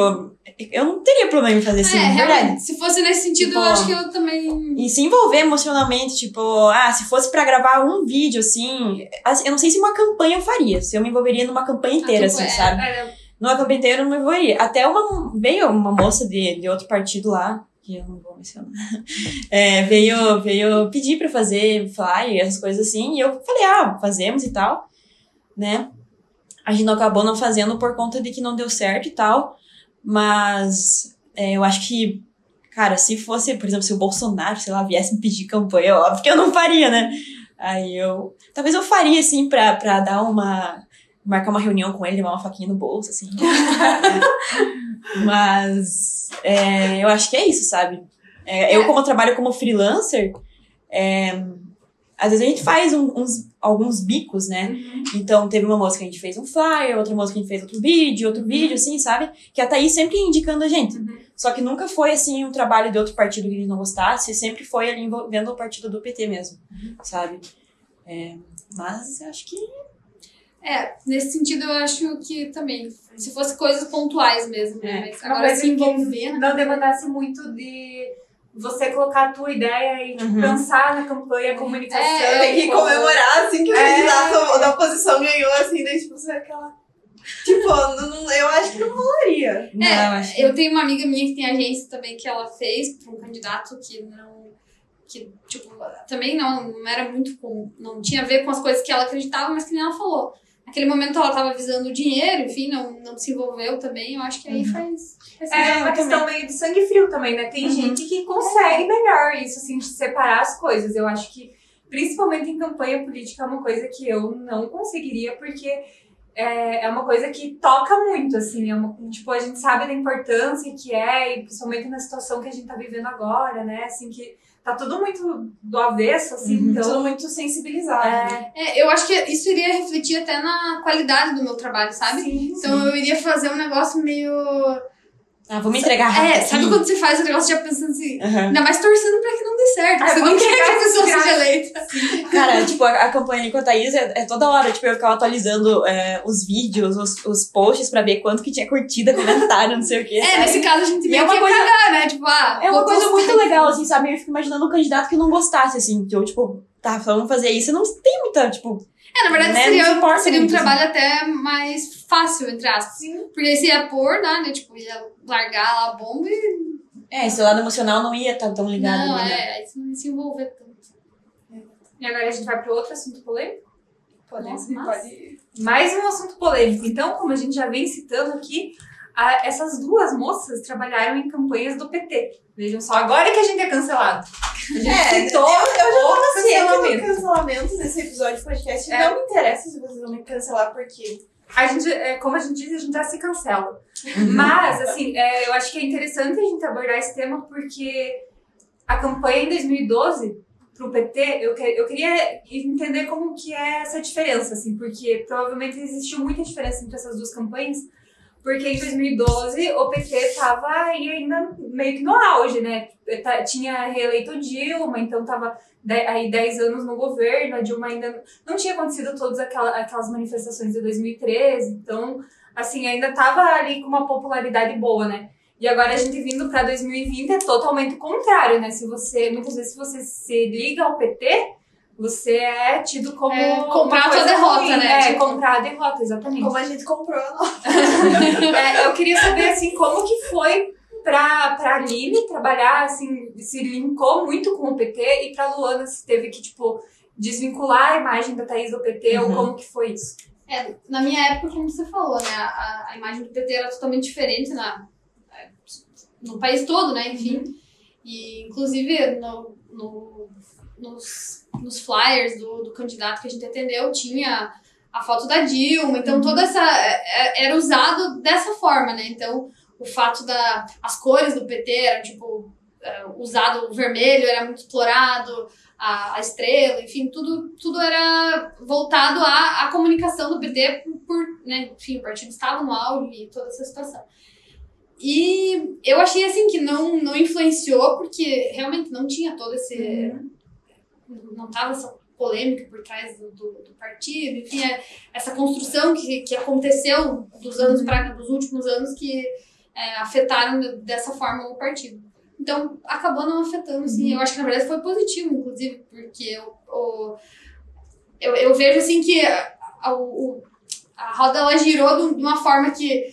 eu não teria problema em fazer assim,
é, realmente, se fosse nesse sentido,
Tipo,
eu acho que eu também.
E se envolver emocionalmente, tipo, ah, se fosse pra gravar um vídeo, assim, assim, eu não sei se uma campanha eu faria, se eu me envolveria numa campanha inteira,
tipo,
assim,
é,
sabe?
É,
Numa campanha inteira eu não me envolveria. Até uma, veio uma moça de, de outro partido lá, que eu não vou mencionar, é, veio, veio pedir pra fazer flyer, essas coisas assim, e eu falei, ah, fazemos e tal, né? A gente acabou não fazendo por conta de que não deu certo e tal, mas é, eu acho que Cara, se fosse, por exemplo, se o Bolsonaro, sei lá, viesse me pedir campanha, óbvio que eu não faria, né? Aí eu. Talvez eu faria, assim, pra, pra dar uma. Marcar uma reunião com ele, levar uma faquinha no bolso, assim. Mas. é, eu acho que é isso, sabe? É, eu, como eu trabalho como freelancer, é, às vezes a gente faz um- uns, alguns bicos, né? Então, teve uma moça que a gente fez um flyer, outra moça que a gente fez outro vídeo, outro vídeo, assim, sabe? Que a Thaís sempre indicando a gente. Só que nunca foi, assim, um trabalho de outro partido que a gente não gostasse, sempre foi ali envolvendo o partido do PT mesmo, sabe? É, mas eu acho que.
É, nesse sentido eu acho que também. Se fosse coisas pontuais mesmo, né?
É.
Mas
Uma
agora
coisa
se
que
envolver,
não demandasse muito de você colocar a tua ideia e tipo,
Uhum.
pensar na campanha, a comunicação.
É,
Tem que
como-
comemorar assim que o
É.
candidato da oposição ganhou, assim, daí tipo, você é aquela. Tipo, não, eu acho que não rolaria.
Não, eu acho que-
Eu tenho uma amiga minha que tem agência também que ela fez para um candidato que não. que, tipo, também não, não era muito com. não tinha a ver com as coisas que ela acreditava, mas que nem ela falou. Naquele momento ela tava visando o dinheiro, enfim, não, não se envolveu também. Eu acho que aí
Uhum.
faz. faz
É uma questão meio de sangue frio também, né? Tem
Uhum.
gente que consegue melhor isso, assim, de separar as coisas. Eu acho que, principalmente em campanha política, é uma coisa que eu não conseguiria, porque é, é uma coisa que toca muito, assim. É uma- tipo, a gente sabe da importância que é, e principalmente na situação que a gente tá vivendo agora, né? Assim, que tá tudo muito do avesso, assim,
Uhum.
então...
Tudo muito sensibilizado. né?
É,
É, eu acho que isso iria refletir até na qualidade do meu trabalho, sabe?
sim,
Então eu iria fazer um negócio meio.
Ah, vou me entregar rápido.
É, sabe quando você faz o negócio já pensando assim,
Aham.
ainda mais torcendo pra que não dê certo.
Ah,
você
eu
não quer que a pessoa seja eleita.
Cara, tipo, a, a campanha ali com a Thaís é, é toda hora, tipo, eu ficava atualizando é, os vídeos, os, os posts pra ver quanto que tinha curtida, comentário, não sei o quê.
É,
sabe?
nesse caso a gente
E
meio
é uma coisa-
cagar, né? Tipo, ah,
É uma coisa muito legal, assim, sabe? Eu fico imaginando um candidato que não gostasse, assim, que eu, tipo, tá, vamos fazer isso, não tem muita, tipo,
É, na verdade
né, se
seria,
importa
seria um trabalho até mais fácil, entre aspas.
Sim.
Porque aí você ia pôr, né? né, Tipo, ia largar lá a bomba e.
é, esse lado emocional não ia estar tão ligado
não,
né?
é, aí você não ia se envolver tanto.
E agora a gente vai para outro assunto polêmico?
Pode,
Nossa,
pode.
Mais um assunto polêmico. Então, como a gente já vem citando aqui, a- essas duas moças trabalharam em campanhas do PT. Vejam só, agora que a gente é cancelado. A gente
É,
citou
eu, eu já
o
tava do
cancelamento.
cancelamento nesse episódio de podcast.
É.
Não me interessa se vocês vão me cancelar, porque
A gente, é, como a gente diz, a gente já se cancela.
Uhum.
Mas, assim, é, eu acho que é interessante a gente abordar esse tema porque a campanha em 2012 pro PT, eu, que, eu queria entender como que é essa diferença, assim, porque provavelmente existiu muita diferença entre essas duas campanhas, porque em 2012 o PT tava aí ainda meio que no auge, né? Tá- Tinha reeleito Dilma, então tava de- aí 10 anos no governo, a Dilma ainda não tinha acontecido todas aquela, aquelas manifestações de 2013, então, assim, ainda tava ali com uma popularidade boa, né? E agora a gente vindo para 2020 é totalmente o contrário, né? Se você, muitas vezes, se você se liga ao PT, você é tido como.
É, comprar a derrota,
ruim.
né?
É,
Tipo-
comprar a derrota, exatamente.
como a gente comprou a nossa.
É, eu queria saber, assim, como que foi pra, pra Aline trabalhar, assim, se linkou muito com o PT e pra Luana se teve que, tipo, desvincular a imagem da Thaís do PT ou
Uhum.
como que foi isso?
É, na minha época, como você falou, né? A, a imagem do PT era totalmente diferente na, no país todo, né? Enfim. E, inclusive, no, no- nos, nos flyers do, do candidato que a gente atendeu, tinha a foto da Dilma. Então, toda essa... é- é- Era usado dessa forma, né? Então, o fato da... As cores do PT eram, tipo... é, Usado o vermelho era muito explorado, a, a estrela, enfim, tudo, tudo era voltado à, à comunicação do PT por, por, né, enfim, o partido estava no auge e toda essa situação. E eu achei, assim, que não, não influenciou, porque realmente não tinha todo esse... Não tava essa polêmica por trás do, do, do partido, enfim, é- essa construção que, que aconteceu dos anos para dos últimos anos que é, afetaram de- dessa forma o partido. Então, acabou não afetando, assim, eu acho que na verdade foi positivo, inclusive, porque o, o- eu, eu vejo, assim, que a, a- a roda, ela girou de uma forma que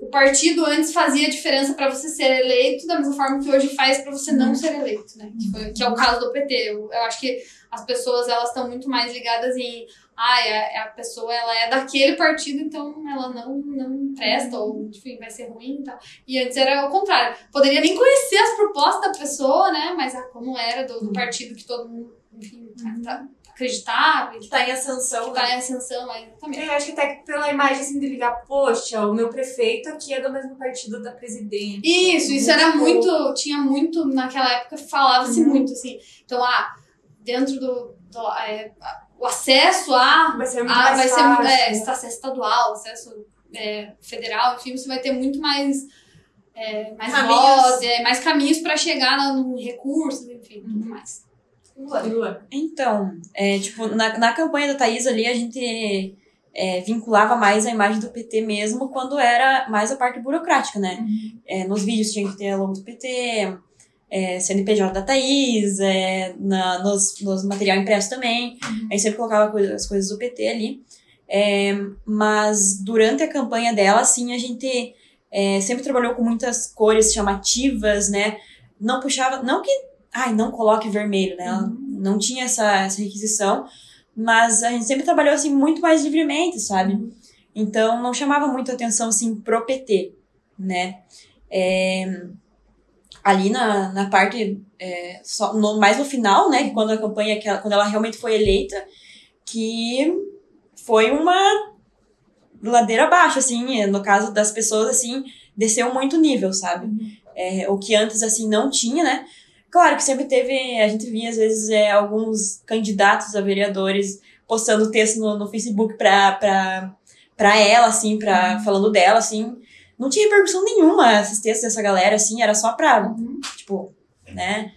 o partido antes fazia diferença para você ser eleito, da mesma forma que hoje faz para você não ser eleito, né? Que, foi- que é o caso do PT. Eu, eu acho que as pessoas, elas estão muito mais ligadas em ah, a, a pessoa ela é daquele partido, então ela não, não presta, ou enfim, vai ser ruim e tal. E antes era o contrário. Poderia nem conhecer as propostas da pessoa, né? Mas ah, como era do, do partido que todo mundo, enfim, tá- acreditava e que
Tá em ascensão,
tá
né?
em ascensão, é, exatamente.
Eu acho que até pela imagem assim de ligar, poxa, o meu prefeito aqui é do mesmo partido da presidente.
Isso, isso era muito. Tinha muito, naquela época, falava-se
Uhum.
muito, assim. Então, ah, dentro do. do, é, o acesso a.
Vai ser muito
a
mais
vai ser
fácil.
muito. É, acesso estadual, acesso é, federal, enfim, você vai ter muito mais. É, mais
Caminhos.
voz, é, mais caminhos para chegar no, recursos, enfim, tudo
Uhum.
Então, é, tipo, na, na campanha da Thaís ali, a gente é, vinculava mais a imagem do PT mesmo quando era mais a parte burocrática, né? É, nos vídeos tinha que ter a logo do PT, é, CNPJ da Thaís, é, na, nos, nos material impresso também. A gente sempre colocava coisa- as coisas do PT ali. É, mas durante a campanha dela, assim, a gente é, sempre trabalhou com muitas cores chamativas, né? Não puxava, não que, ai, não coloque vermelho, né? Ela não tinha essa, essa requisição, mas a gente sempre trabalhou, assim, muito mais livremente, sabe? Então, não chamava muito atenção, assim, pro PT, né? É, ali na, na parte, é, só, no, mais no final, né? Quando a campanha, que ela- quando ela realmente foi eleita, que foi uma ladeira abaixo, assim, no caso das pessoas, assim, desceu muito o nível, sabe? É, o que antes, assim, não tinha, né? Claro que sempre teve, a gente via, às vezes, é, alguns candidatos a vereadores postando texto no, no Facebook pra, pra, pra ela, assim, pra, falando dela, assim, não tinha repercussão nenhuma esses textos dessa galera, assim, era só pra,
Uhum.
tipo, né?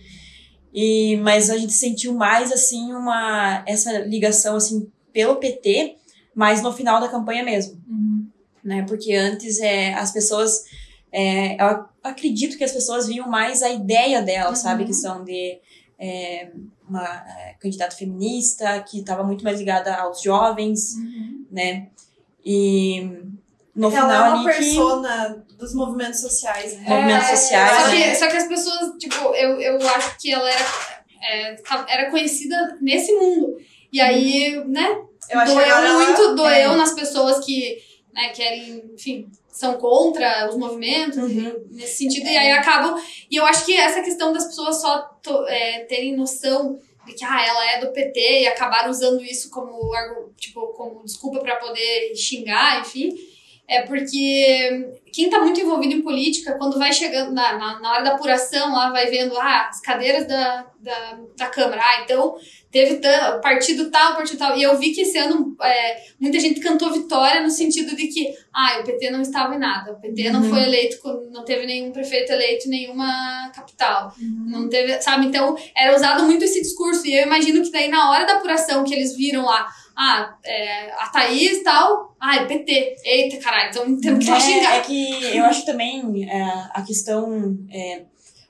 E, mas a gente sentiu mais, assim, uma, essa ligação, assim, pelo PT, mas no final da campanha mesmo
Uhum.
né? Porque antes é, as pessoas. É, eu ac- acredito que as pessoas viam mais a ideia dela,
Uhum.
sabe? Que são de é, uma é, candidata feminista, que estava muito mais ligada aos jovens,
Uhum.
né? E no
Ela
final
é uma
ali que.
persona dos movimentos sociais, né?
Movimentos
É,
sociais,
Só
né?
que, só que as pessoas, tipo, eu, eu acho que ela era, é, tá- era conhecida nesse mundo. E aí, né,
Eu acho que
doeu
agora ela-
muito, doeu
é.
nas pessoas que né, querem, enfim, são contra os movimentos,
Uhum.
nesse sentido, e aí acabam. E eu acho que essa questão das pessoas só to- é, terem noção de que ah, ela é do PT e acabaram usando isso como, tipo, como desculpa para poder xingar, enfim. É porque quem tá muito envolvido em política, quando vai chegando na, na, na hora da apuração lá, vai vendo ah, as cadeiras da, da, da Câmara. Ah, então teve partido tal, partido tal. E eu vi que esse ano é, muita gente cantou vitória no sentido de que ah, o PT não estava em nada. O PT não
Uhum.
foi eleito, não teve nenhum prefeito eleito em nenhuma capital.
Uhum.
Não teve, sabe? Então, era usado muito esse discurso. E eu imagino que daí, na hora da apuração, que eles viram lá, ah, é, a Thaís e tal, ah, é PT. Eita, caralho, então temos que
É,
xingar.
é que eu acho também é, a questão, é,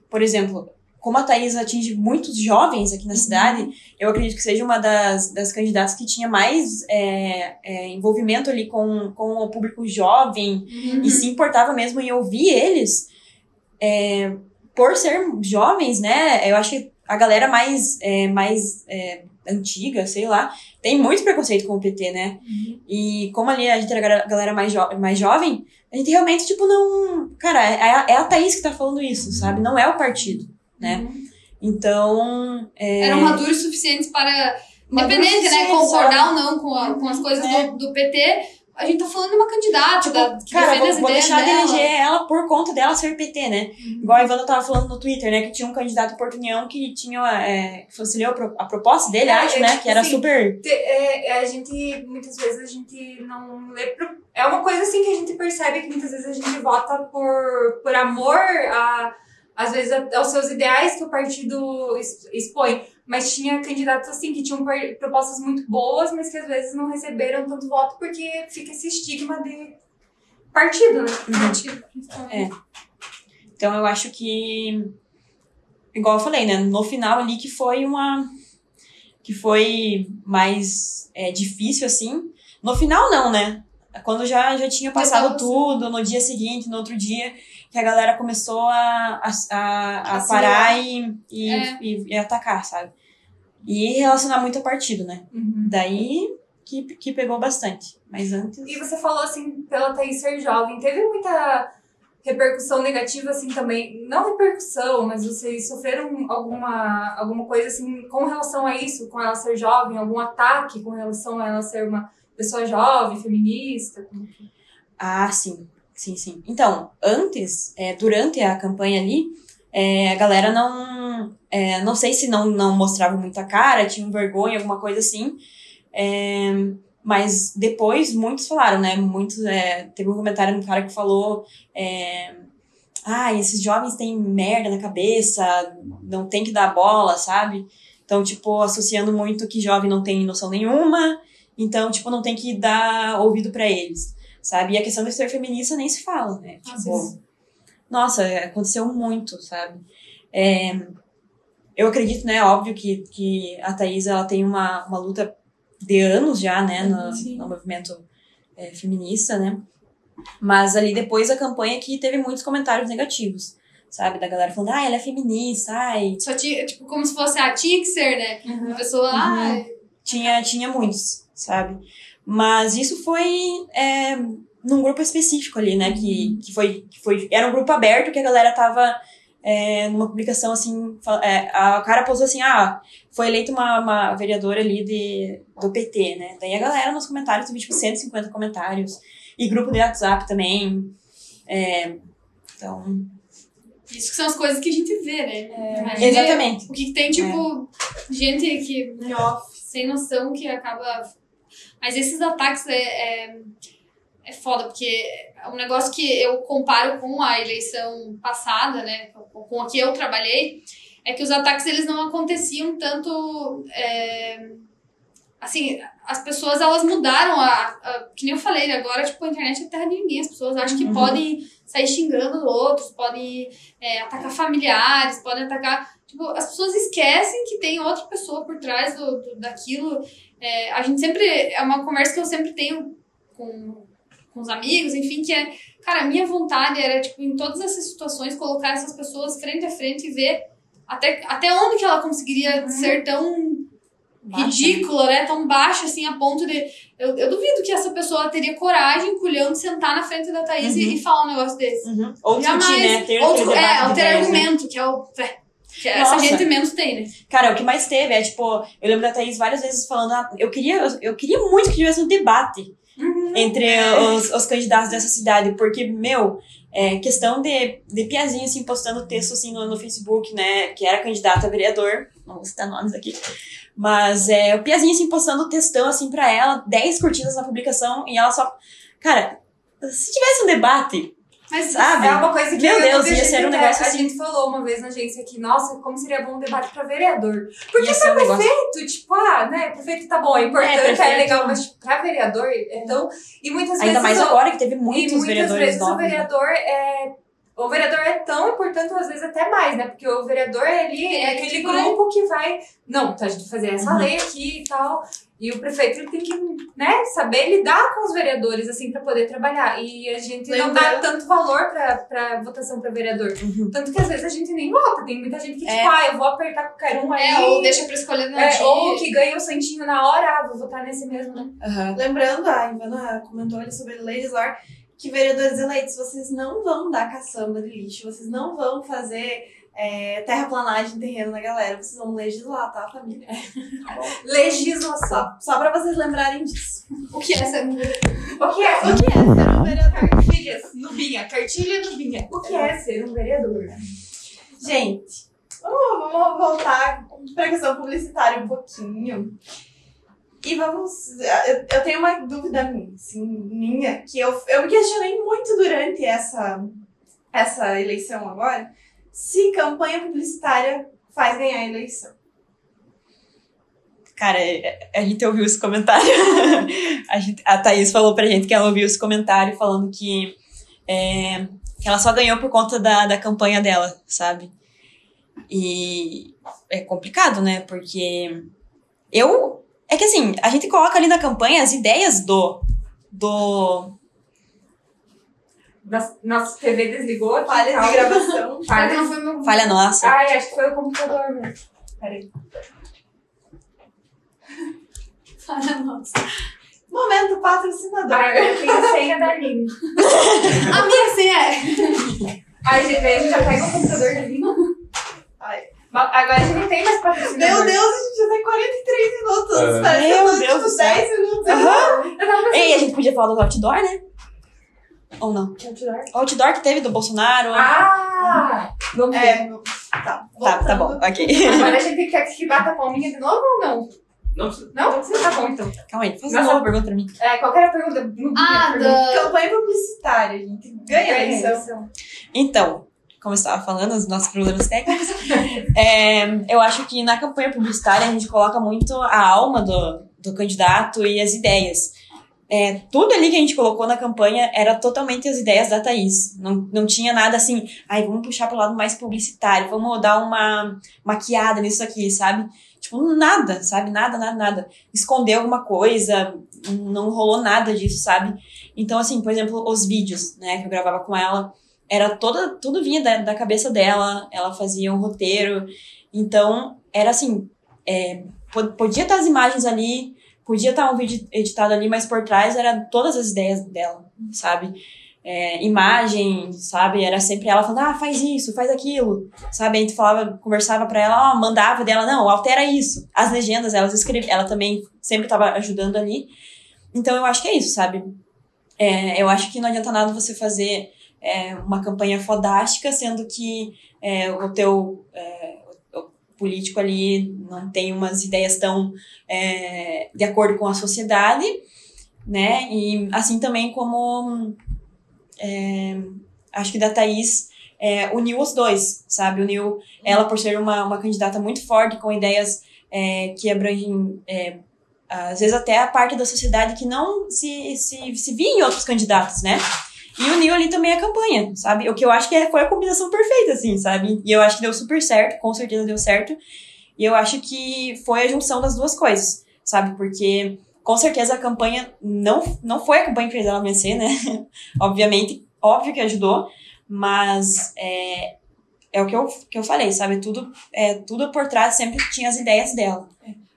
por exemplo, como a Thaís atinge muitos jovens aqui na cidade, eu acredito que seja uma das, das candidatas que tinha mais é, é, envolvimento ali com, com o público jovem
Uhum.
e se importava mesmo em ouvir eles. é, por ser jovens, né? Eu acho que a galera mais, é, mais é, antiga, sei lá, tem muito preconceito com o PT, né? E como ali a gente era galera mais, jo mais jovem, a gente realmente, tipo, não. Cara, é a, é a Thaís que tá falando isso, sabe? Não é o partido, né? Então. É...
Eram maduros suficientes para, independente, né, concordar ou não com, a- com as coisas
É.
do, do PT, a gente tá falando de uma candidata da, que
Tipo, Cara,
defende
vou,
as
vou
ideias
deixar de
dela.
eleger ela por conta dela ser PT, né? Igual a Ivana tava falando no Twitter, né? Que tinha um candidato por União que tinha. É, que fosse a, pro- a proposta dele,
É,
acho,
é,
né?
tipo
Que era
assim,
super.
Te- é, é, a gente, muitas vezes, a gente não lê. Pro... É uma coisa assim que a gente percebe que muitas vezes a gente vota por, por amor a, às vezes, aos seus ideais que o partido expõe. Mas tinha candidatos assim que tinham propostas muito boas, mas que às vezes não receberam tanto voto porque fica esse estigma de partido, né?
Partido, principalmente.
Então eu acho que. Igual eu falei, né? No final ali que foi uma. Que foi mais é, difícil, assim. No final, não, né? Quando já, já tinha passado
tava
tudo, no dia seguinte, no outro dia, que a galera começou a, a, a, a parar e, e,
É.
e, e atacar, sabe? E relacionar muito a partido, né? Daí que, que pegou bastante. Mas antes.
E você falou assim, pela Thaís ser jovem, teve muita repercussão negativa assim também? Não repercussão, mas vocês sofreram alguma, alguma coisa assim com relação a isso, com ela ser jovem, algum ataque com relação a ela ser uma pessoa jovem, feminista?
Ah, sim. Sim, sim. Então, antes, é, durante a campanha ali, é, a galera não. é, não sei se não, não mostrava muita cara, tinham vergonha, alguma coisa assim. É, mas depois, muitos falaram, né? Muitos. é, teve um comentário um cara que falou. Ah, esses jovens têm merda na cabeça, não tem que dar bola, sabe? Então, tipo, associando muito que jovem não tem noção nenhuma, então, tipo, não tem que dar ouvido pra eles sabe? E a questão de ser feminista nem se fala, né?
Nossa,
Tipo,
isso.
nossa, aconteceu muito, sabe? É, eu acredito, né, óbvio que, que a Thaís, ela tem uma, uma luta de anos já, né, no, no movimento é, feminista, né? Mas ali depois da campanha que teve muitos comentários negativos, sabe? Da galera falando, ah, ela é feminista, ai...
Só tinha, tipo, como se fosse, ah, tinha que ser, né? Uma pessoa,
Uhum.
ah,
Tinha, tinha muitos, sabe? Mas isso foi é, num grupo específico ali, né? Que, que, foi, que foi. Era um grupo aberto que a galera tava é, numa publicação assim. é, a cara posou assim: ah, foi eleita uma, uma vereadora ali de, do PT, né? Daí a galera nos comentários teve tipo 150 comentários. E grupo de WhatsApp também. É, então.
isso que são as coisas que a gente vê, né? Imagina
Exatamente.
O que, tem, tipo, gente que né, sem noção que acaba. Mas esses ataques é, é, é foda, porque é um negócio que eu comparo com a eleição passada, né, com a que eu trabalhei, é que os ataques eles não aconteciam tanto. é, assim, as pessoas elas mudaram a, a- Que nem eu falei, agora, tipo, a internet é terra de ninguém. As pessoas acham que
Uhum.
podem sair xingando os outros, podem é, atacar familiares, podem atacar. Tipo, as pessoas esquecem que tem outra pessoa por trás do, do- daquilo. É, a gente sempre. É uma conversa que eu sempre tenho com, com os amigos, enfim, que é. Cara, a minha vontade era, tipo, em todas essas situações, colocar essas pessoas frente a frente e ver até, até onde que ela conseguiria ser tão
Baixa,
ridícula, né? Tão baixa, assim, a ponto de. Eu, eu duvido que essa pessoa teria coragem, culhão, de sentar na frente da Thaís e-
Uhum.
e falar um negócio desse.
Uhum. Ou
Jamais.
discutir, né? Ter
Outro,
aquele
é,
debate
ou ter
ideias, né?
argumento, que é o. é, que essa
Nossa.
gente menos tem, né?
Cara, o que mais teve é, tipo, eu lembro da Thaís várias vezes falando, ah, eu queria, eu queria muito que tivesse um debate entre os, os candidatos dessa cidade, porque, meu, é, questão de, de piazinha, assim, postando texto, assim, no, no Facebook, né, que era candidato a vereador, não vou citar nomes aqui, mas é, o piazinho, assim, postando textão, assim, pra ela, 10 curtidas na publicação, e ela só, cara, se tivesse um debate,
Mas
sabe?
É uma coisa que
Meu
eu
Deus, ia ser um negócio
a
assim.
gente falou uma vez na agência que, nossa, como seria bom um debate pra vereador. Porque
negócio...
prefeito, tipo, ah, né, prefeito tá bom, é importante, é,
prefeito.
legal, mas tipo, pra vereador é tão... E muitas vezes...
Ainda mais
o-
agora que teve
e
muitos
muitas
vereadores
vezes o
novos. né?
vereador é... O vereador é tão importante, às vezes até mais, né? Porque o vereador, ele é
É,
aquele
que vai-
grupo que vai... Não, tá, a gente fazer essa
Uhum.
lei aqui e tal... E o prefeito ele tem que, né, saber lidar com os vereadores, assim, pra poder trabalhar. E a gente não dá tanto valor pra, pra votação pra vereador.
Uhum.
Tanto que às vezes a gente nem vota. Tem muita gente que,
É.
tipo, ah, eu vou apertar qualquer um aí.
É, ou deixa pra escolher no
É,
dia.
ou que ganha o santinho na hora, ah, vou votar nesse mesmo, né?
Aham.
Lembrando, a Ivana comentou ali sobre legislar que vereadores eleitos, vocês não vão dar caçamba de lixo, vocês não vão fazer é, terraplanagem terreno na galera, vocês vão legislar, tá, família?
Legislação.
Só, só pra vocês lembrarem disso.
O que é ser um
O que é?
O que é ser um vereador?
Cartilhas, Nubinha, cartilha Nubinha. O que é ser um vereador?
Gente, vamos, vamos voltar pra questão publicitária um pouquinho. E vamos. Eu, eu tenho uma dúvida assim, minha, que eu, eu me questionei muito durante essa, essa eleição agora, se campanha publicitária faz ganhar a eleição.
Cara, é- a gente ouviu esse comentário. a, gente, a Thaís falou pra gente que ela ouviu esse comentário falando que, é, que ela só ganhou por conta da, da campanha dela, sabe? E é complicado, né? Porque eu. É que assim, a gente coloca ali na campanha as ideias do. do
Nossa, nossa TV desligou aqui.
Falha de
calma.
gravação.
Falha.
não foi meu.
falha nossa.
Ai, acho que foi o computador mesmo. Peraí.
Falha nossa.
Momento patrocinador.
Ah, eu tenho a senha da Aline.
A minha sim é.
Ai, gente, a gente já pega o computador da Aline. Agora a gente não tem mais patrocinador.
Meu Deus, a gente já tem 43 minutos.
É.
Parece que
Meu
eu tô,
Deus
tipo,
do céu.
10 minutos.
Aham.
Eu tava pensando.
Ei, a gente podia falar do outdoor, né? Ou não?
Outdoor.
O outdoor que teve do Bolsonaro.
Ah! Vamos ver.
É, tá.
tá, tá bom, ok.
Agora a gente quer que bata a palminha de novo ou não?
Não precisa.
Não? Tá bom, então.
Calma aí, faz uma nova pergunta pra mim.
É, qual que era a pergunta? Não
Ah,
pergunta.
da.
Campanha publicitária, gente. Ganha a eleição.
Então, como eu estava falando, os nossos problemas técnicos, é, eu acho que na campanha publicitária a gente coloca muito a alma do, do candidato e as ideias. É, tudo ali que a gente colocou na campanha era totalmente as ideias da Thaís. Não, não tinha nada assim, ai, vamos puxar pro lado mais publicitário, vamos dar uma maquiada nisso aqui, sabe? Tipo, nada, sabe? Nada, nada, nada. Esconder alguma coisa, não rolou nada disso, sabe? Então, assim, por exemplo, os vídeos, né, que eu gravava com ela, era toda, tudo vinha da, da cabeça dela, ela fazia um roteiro. Então, era assim, é, po- podia estar as imagens ali, podia estar um vídeo editado ali, mas por trás eram todas as ideias dela, sabe? É, imagem, sabe? Era sempre ela falando, ah, faz isso, faz aquilo, sabe? A gente falava, conversava pra ela, ó, mandava dela, não, altera isso. As legendas, elas escreviam, ela também sempre estava ajudando ali. Então, eu acho que é isso, sabe? É, eu acho que não adianta nada você fazer é, uma campanha fodástica, sendo que é, o teu é, o- político ali não tem umas ideias tão é, de acordo com a sociedade. né? E assim também como é, acho que da Thaís uniu os dois, sabe? Uniu ela por ser uma, uma candidata muito forte, com ideias que abrangem, às vezes até a parte da sociedade que não se, se, se via em outros candidatos, né? E uniu ali também a campanha, sabe? O que eu acho que é, foi a combinação perfeita, assim, sabe? E eu acho que deu super certo, com certeza deu certo. E eu acho que foi a junção das duas coisas, sabe? Porque com certeza a campanha não, não foi a campanha que fez ela vencer, né? Obviamente, óbvio que ajudou, mas é, é o que eu, que eu falei, sabe? Tudo, é, tudo por trás sempre tinha as ideias dela.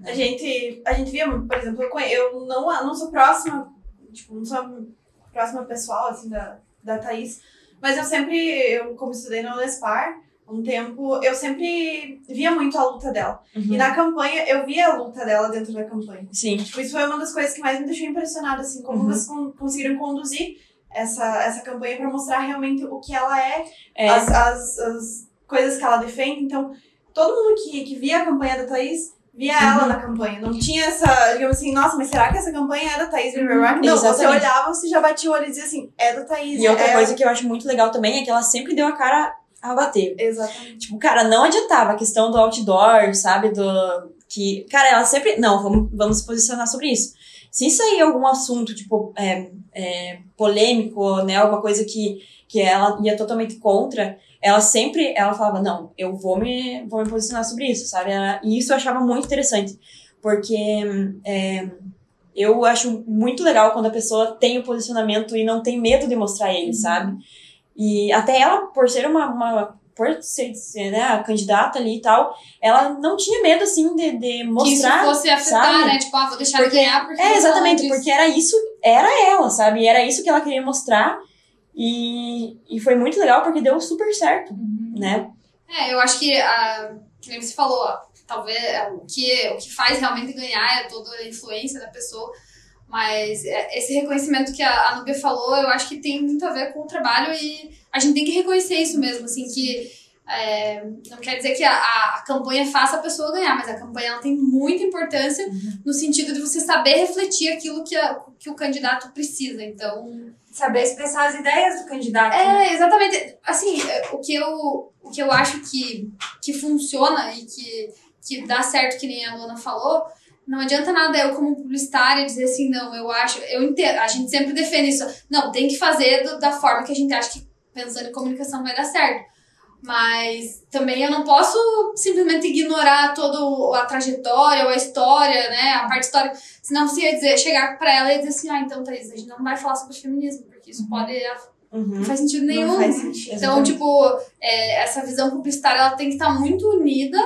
A gente, a gente via, por exemplo, eu, eu não, não sou próxima, tipo, não sou próxima pessoal, assim, da, da Thaís, mas eu sempre, eu como estudei na Unespar, um tempo, eu sempre via muito a luta dela. E
Uhum.
na campanha, eu via a luta dela dentro da campanha.
Sim.
Tipo, isso foi uma das coisas que mais me deixou impressionada, assim, como
Uhum.
vocês con- conseguiram conduzir essa, essa campanha pra mostrar realmente o que ela é,
É,
as, as, as coisas que ela defende. Então, todo mundo que, que via a campanha da Thaís via ela
Uhum.
na campanha. Não tinha essa, digamos assim, nossa, mas será que essa campanha é da Thaís Riverrock? Não, você
Exatamente.
olhava, você já batia o olho e dizia assim, é da Thaís.
E outra
é
coisa que eu acho muito legal também é que ela sempre deu a cara a bater.
Exatamente.
Tipo, cara, não adiantava a questão do outdoor, sabe? Do. Que. Cara, ela sempre. Não, vamos, vamos se posicionar sobre isso. Se sair algum assunto, tipo, é, é, polêmico, né? Alguma coisa que, que ela ia totalmente contra, ela sempre. Ela falava, não, eu vou me, vou me posicionar sobre isso, sabe? E isso eu achava muito interessante. Porque. é, eu acho muito legal quando a pessoa tem o posicionamento e não tem medo de mostrar ele, sabe? E até ela, por ser uma, uma por ser, né, a candidata ali e tal, ela não tinha medo, assim, de, de
Que isso
mostrar.
fosse afetar,
sabe?
né? Tipo, ah, vou deixar
Porque-
ganhar porque.
É, exatamente, porque era isso, era ela, sabe? E era isso que ela queria mostrar. E, e foi muito legal porque deu super certo, né?
É, eu acho que, a, que nem você falou, talvez é, o que, o que faz realmente ganhar é toda a influência da pessoa. Mas é, esse reconhecimento que a, a Nubia falou, eu acho que tem muito a ver com o trabalho e a gente tem que reconhecer isso mesmo, assim, que é, não quer dizer que a, a, a campanha faça a pessoa ganhar, mas a campanha ela tem muita importância no sentido de você saber refletir aquilo que, a, que o candidato precisa. Então,
Saber expressar as ideias do candidato. né?
é, exatamente. Assim, é, o que eu, o que eu acho que, que funciona e que, que dá certo, que nem a Luana falou, não adianta nada eu, como publicitária, dizer assim, não, eu acho, eu entendo, a gente sempre defende isso. Não, tem que fazer do- da forma que a gente acha que, pensando em comunicação, vai dar certo. Mas também eu não posso simplesmente ignorar toda a trajetória ou a história, né? A parte histórica. Senão você ia dizer, chegar pra ela e dizer assim, ah, então, Thaís, a gente não vai falar sobre feminismo, porque isso pode. Não
Uhum.
faz sentido nenhum.
Não faz sentido.
Então, tipo, é, essa visão publicitária ela tem que estar muito unida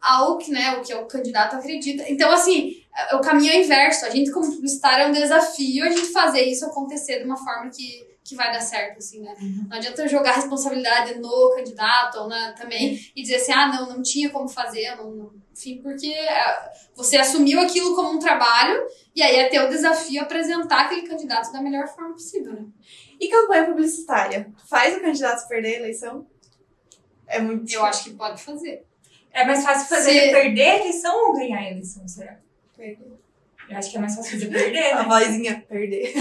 ao que, né, o que o candidato acredita. Então, assim, é- o caminho é inverso. A gente, como publicitário, é um desafio a gente fazer isso acontecer de uma forma que, que vai dar certo, assim, né?
Uhum.
Não adianta eu jogar a responsabilidade no candidato ou na, também e dizer assim, ah, não, não tinha como fazer, não, não- enfim, porque é, você assumiu aquilo como um trabalho e aí é teu desafio apresentar aquele candidato da melhor forma possível, né?
E campanha publicitária? Faz o candidato perder a eleição? É muito
Eu acho que pode fazer.
É mais fácil fazer
Se-
ele perder a eleição ou ganhar a eleição, será?
Perder.
Eu acho que é mais fácil fazer perder,
A
né?
vozinha, perder.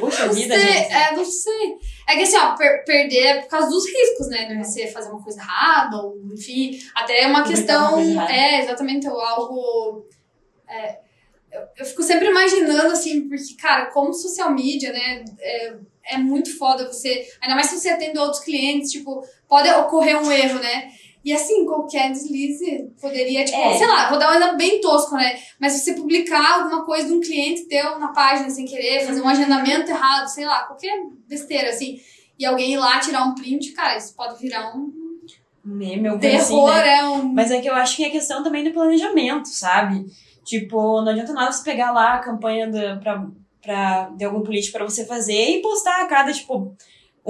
Puxa
Não
vida,
sei,
gente.
é, não sei. É que assim, ó, per- perder é por causa dos riscos, né? De você fazer uma coisa errada, ou enfim, até uma
Publicar
questão.
uma.
É, exatamente, ou algo. é, eu, eu fico sempre imaginando, assim, porque, cara, como social media, né? É, é muito foda você. Ainda mais se você atende outros clientes, tipo, pode ocorrer um erro, né? E assim, qualquer deslize poderia, tipo,
É.
sei lá, vou dar um exemplo bem tosco, né? Mas se você publicar alguma coisa de um cliente teu na página sem querer, fazer um agendamento errado, sei lá, qualquer besteira, assim, e alguém ir lá tirar um print, cara, isso pode virar um
Meme, alguma coisa assim,
terror,
né?
é um.
Mas é que eu acho que é questão também do planejamento, sabe? Tipo, não adianta nada você pegar lá a campanha da, pra, pra, de algum político pra você fazer e postar a cada, tipo,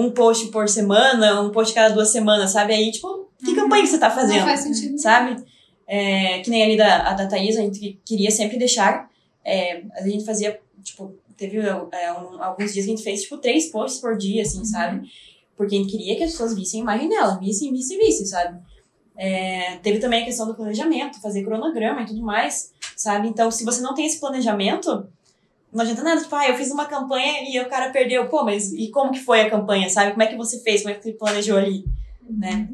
um post por semana, um post cada duas semanas, sabe? Aí, tipo, que campanha que você tá
Não
fazendo?
faz sentido.
sabe? É, que nem ali da, a da Thaís, a gente queria sempre deixar. é, a gente fazia, tipo, teve é, um- alguns dias que a gente fez, tipo, três posts por dia, assim, sabe? Porque a gente queria que as pessoas vissem a imagem dela, vissem, vissem, vissem, sabe? É, teve também a questão do planejamento, fazer cronograma e tudo mais, sabe? Então, se você não tem esse planejamento, não adianta nada, tipo, ah, eu fiz uma campanha e o cara perdeu. Pô, mas e como que foi a campanha, sabe? Como é que você fez? Como é que você planejou ali, né?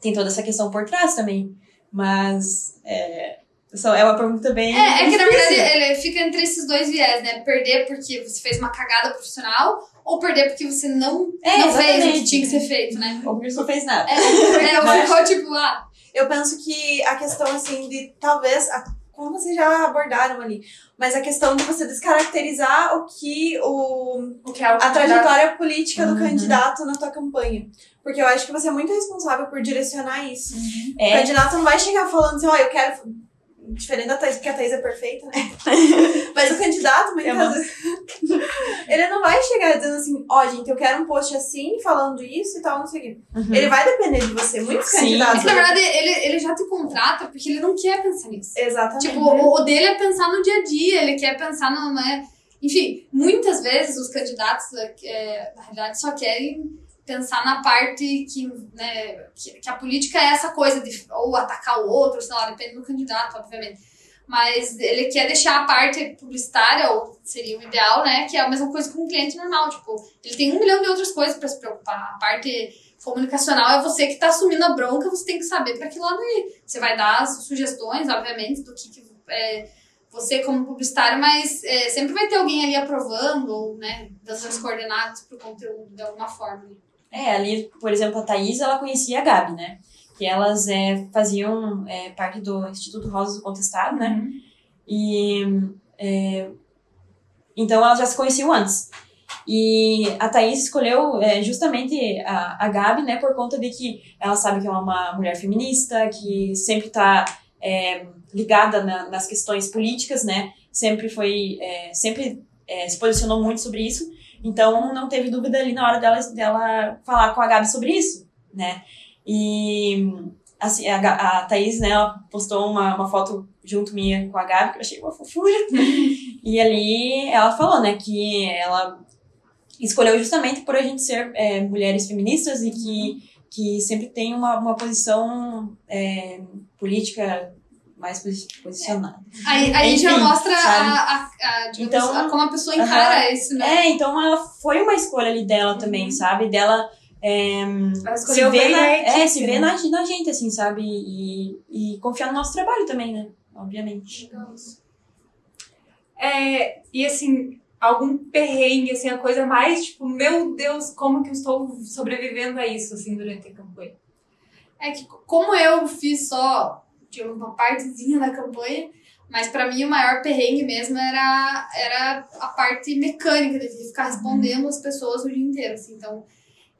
Tem toda essa questão por trás também. Mas é, só é uma pergunta bem.
É, é que na verdade ele fica entre esses dois viés, né? Perder porque você fez uma cagada profissional ou perder porque você não,
É,
não fez o que tinha que ser feito, né?
Ou porque você não fez nada.
É, é, ou ficou tipo, ah,
Eu penso que a questão, assim, de talvez. a- Como vocês já abordaram ali, mas a questão de você descaracterizar o que o,
O que é o
a trajetória política do
Uhum.
candidato na tua campanha. Porque eu acho que você é muito responsável por direcionar isso. O
É,
candidato não vai chegar falando assim, ó, eu quero. Diferente da Thaís, porque a Thaís é perfeita, né? Mas o candidato, muitas
amo.
vezes. ele não vai chegar dizendo assim, ó, gente, eu quero um post assim, falando isso e tal, não sei o quê.
Uhum.
Ele vai depender de você. Muitos
Sim.
candidatos.
é que na verdade ele, ele já te contrata porque ele não quer pensar nisso.
Exatamente.
Tipo, o, o dele é pensar no dia a dia, ele quer pensar no. Né? Enfim, muitas vezes os candidatos, é, na realidade, só querem pensar na parte que, né, que, que a política é essa coisa de ou atacar o outro, sei lá, depende do candidato, obviamente. Mas ele quer deixar a parte publicitária, ou seria o ideal, né? Que é a mesma coisa que um cliente normal. Tipo, ele tem um milhão de outras coisas pra se preocupar. A parte comunicacional é você que tá assumindo a bronca, você tem que saber pra que lado ir. Você vai dar as sugestões, obviamente, do que, que é, você como publicitário, mas é, sempre vai ter alguém ali aprovando, ou, né, dando as coordenadas pro conteúdo de alguma forma.
É, ali, por exemplo, a Thaís, ela conhecia a Gabi, né? Que elas é, faziam é, parte do Instituto Rosas do Contestado, né? E é, então elas já se conheciam antes. E a Thaís escolheu é, justamente a, a Gabi, né, por conta de que ela sabe que é uma mulher feminista, que sempre está ligada na- nas questões políticas, né? Sempre foi, é, sempre é, se posicionou muito sobre isso. Então não teve dúvida ali na hora dela, dela falar com a Gabi sobre isso, né? E assim, a, a Thaís, né, ela postou uma, uma foto junto minha com a Gabi, que eu achei uma fofura. e ali ela falou, né, que ela escolheu justamente por a gente ser é, mulheres feministas e que, que sempre tem uma, uma posição é, política mais posi- posicionada.
Aí, aí já
Enfim,
mostra a, a, a,
Então,
a- como a pessoa encara isso, né?
É, então ela foi uma escolha ali dela também,
Uhum.
sabe? Dela é,
Ela
se ver
bem
na, é, se ver
né?
na, na gente, assim, sabe? E, e confiar no nosso trabalho também, né? Obviamente.
É, e assim, algum perrengue, assim, a coisa mais, tipo, meu Deus, como que eu estou sobrevivendo a isso, assim, durante a campanha?
É que como eu fiz só tinha uma partezinha da campanha, mas pra mim o maior perrengue mesmo era, era a parte mecânica de ficar respondendo as pessoas o dia inteiro, assim. Então,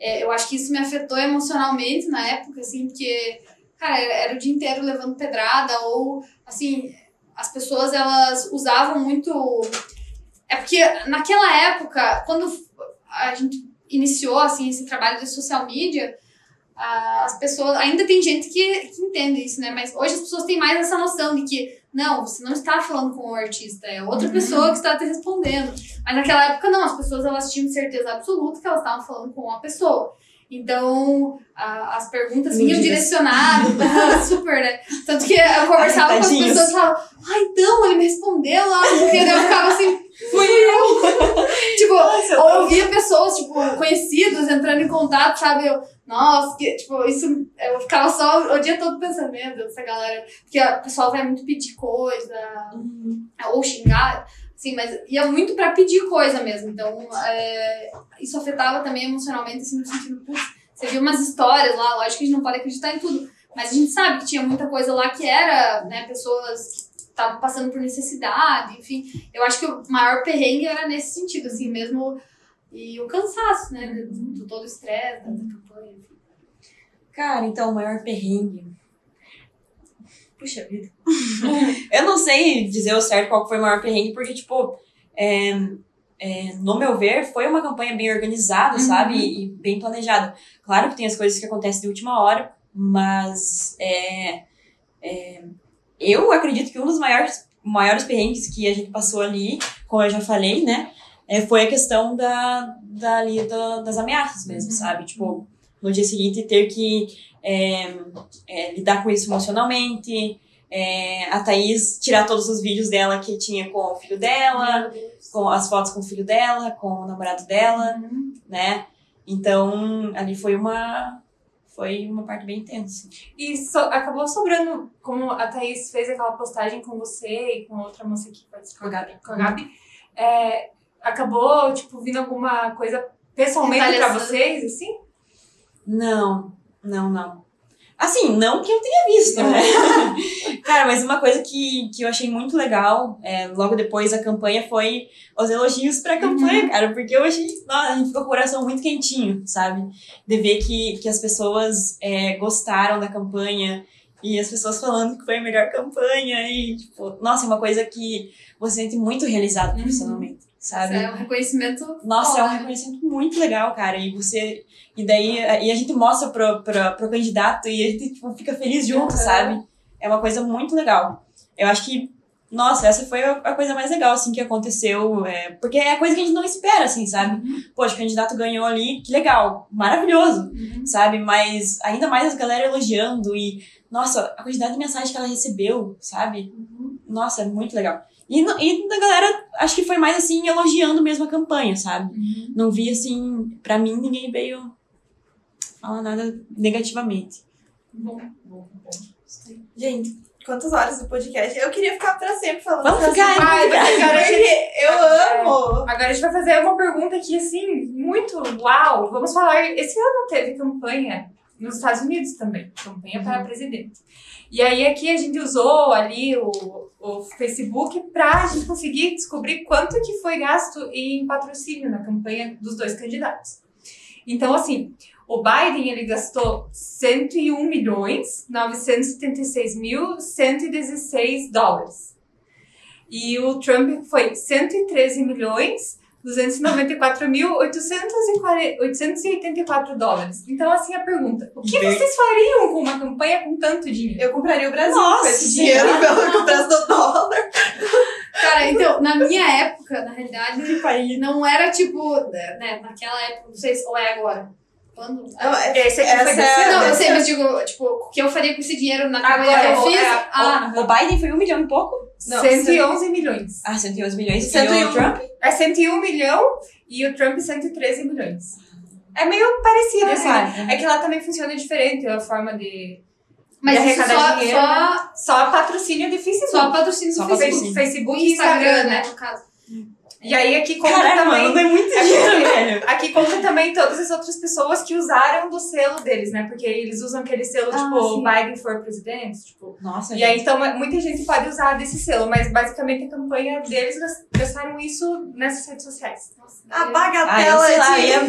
é, eu acho que isso me afetou emocionalmente na época, assim, porque, cara, era, o dia inteiro levando pedrada ou, assim, as pessoas, elas usavam muito... É porque naquela época, quando a gente iniciou, assim, esse trabalho de social media, as pessoas. Ainda tem gente que, que entende isso, né? Mas hoje as pessoas têm mais essa noção de que, não, você não está falando com o artista, é outra pessoa que está te respondendo. Mas naquela época, não, as pessoas elas tinham certeza absoluta que elas estavam falando com uma pessoa. Então, a- as perguntas vinham direcionadas, super, né? Tanto que eu conversava com as pessoas e falava, ah, então, ele me respondeu lá, porque eu ficava assim, fui eu. tipo, ou eu via pessoas, tipo, conhecidas entrando em contato, sabe? Eu, nossa, que, tipo, isso. Eu ficava só o dia todo pensando, meu Deus, essa galera. Porque o pessoal vai muito pedir coisa, ou xingar, assim, mas ia muito pra pedir coisa mesmo. Então, é, isso afetava também emocionalmente, assim, no sentido, putz, você viu umas histórias lá, lógico que a gente não pode acreditar em tudo, mas a gente sabe que tinha muita coisa lá que era, né, pessoas que estavam passando por necessidade, enfim. Eu acho que o maior perrengue era nesse sentido, assim, mesmo. E o cansaço, né, do, do todo o estresse da, da campanha, enfim.
Cara, então, o maior perrengue. Puxa vida. eu não sei dizer o certo qual foi o maior perrengue, porque, tipo, é, é, no meu ver, foi uma campanha bem organizada,
Uhum.
sabe? E, e bem planejada. Claro que tem as coisas que acontecem de última hora, mas é, é, eu acredito que um dos maiores, maiores perrengues que a gente passou ali, como eu já falei, né? É, foi a questão da, da, ali, da- das ameaças mesmo,
Uhum.
sabe? Tipo, no dia seguinte ter que é, é, lidar com isso emocionalmente, É, a Thaís tirar todos os vídeos dela que tinha com o filho dela, com as fotos com o filho dela, com o namorado dela,
Uhum.
né? Então, ali foi uma foi uma parte bem intensa.
E so- acabou sobrando, como a Thaís fez aquela postagem com você e com outra moça que participou,
Com a Gabi.
com a Gabi, é, acabou, tipo, vindo alguma coisa pessoalmente pra
Retaliação.
vocês, assim?
Não, não, não. Assim, não que eu tenha visto, né? Cara, mas uma coisa que, que eu achei muito legal, é, logo depois da campanha, foi os elogios pra campanha, cara, porque eu achei, nossa, a gente ficou com o coração muito quentinho, sabe? De ver que, que as pessoas é, gostaram da campanha e as pessoas falando que foi a melhor campanha e, tipo, nossa, é uma coisa que você sente muito realizado
Uhum.
Sabe?
É um reconhecimento.
Nossa, é um
né?
reconhecimento muito legal, cara. E você. E daí e a gente mostra pro, pro, pro candidato e a gente tipo, fica feliz junto,
Uhum.
sabe? É uma coisa muito legal. Eu acho que, nossa, essa foi a, coisa mais legal, assim, que aconteceu. É, porque é a coisa que a gente não espera, assim, sabe? Poxa, o candidato ganhou ali, que legal, maravilhoso,
Uhum.
sabe? Mas ainda mais as galera elogiando e, nossa, a quantidade de mensagem que ela recebeu, sabe? Nossa, é muito legal. E, e da galera, acho que foi mais assim, elogiando mesmo a campanha, sabe?
Uhum.
Não vi assim, pra mim ninguém veio falar nada negativamente.
Bom, bom, bom.
Gente, quantas horas do podcast? Eu queria ficar pra sempre falando
Vamos ficar,
semana,
vamos ficar.
Agora porque eu amo.
Agora a gente vai fazer uma pergunta aqui, assim, muito uau. Vamos falar, esse ano teve campanha nos Estados Unidos também, campanha para presidente. E aí aqui a gente usou ali o, o Facebook pra gente conseguir descobrir quanto que foi gasto em patrocínio na campanha dos dois candidatos. Então, assim, o Biden, ele gastou 101 milhões 976 mil 116 dólares. E o Trump foi 113 milhões 294.884 dólares. Então, assim, a pergunta: o que
Ver-
vocês fariam com uma campanha com tanto dinheiro?
Eu compraria o Brasil
Nossa
com esse dinheiro pelo preço do dólar.
Cara, então, na minha época, na realidade, não era tipo, né, naquela época, não sei se ou é agora. Quando?
Esse aqui
Essa
foi
é-
Não, eu sei, mas digo, tipo, o que eu faria com esse dinheiro na campanha que eu
o-
fiz?
é,
ah,
O Biden foi um milhão e pouco?
Não,
111 milhões.
Ah, 111 milhões. E
101.
o Trump?
É 101 milhão e o Trump 113 milhões. É meio parecido, assim.
Parecido.
É que lá também funciona diferente a forma de.
mas
de arrecadar
só,
dinheiro,
só,
Só patrocínio de Facebook.
só patrocínio
Só
do
Face-
Facebook.
Facebook,
E
e Instagram, né?
no caso.
E aí aqui conta
Caralho,
também.
mano, muito
É
dinheiro, velho.
Aqui conta também todas as outras pessoas que usaram do selo deles, né? Porque eles usam aquele selo,
Ah,
tipo,
sim.
Biden for presidente, tipo.
Nossa,
E aí, então, muita gente pode usar desse selo, mas basicamente a campanha deles gas- gastaram isso nessas redes sociais.
Nossa,
A bagatela
Ah, eu lá,
de...
ia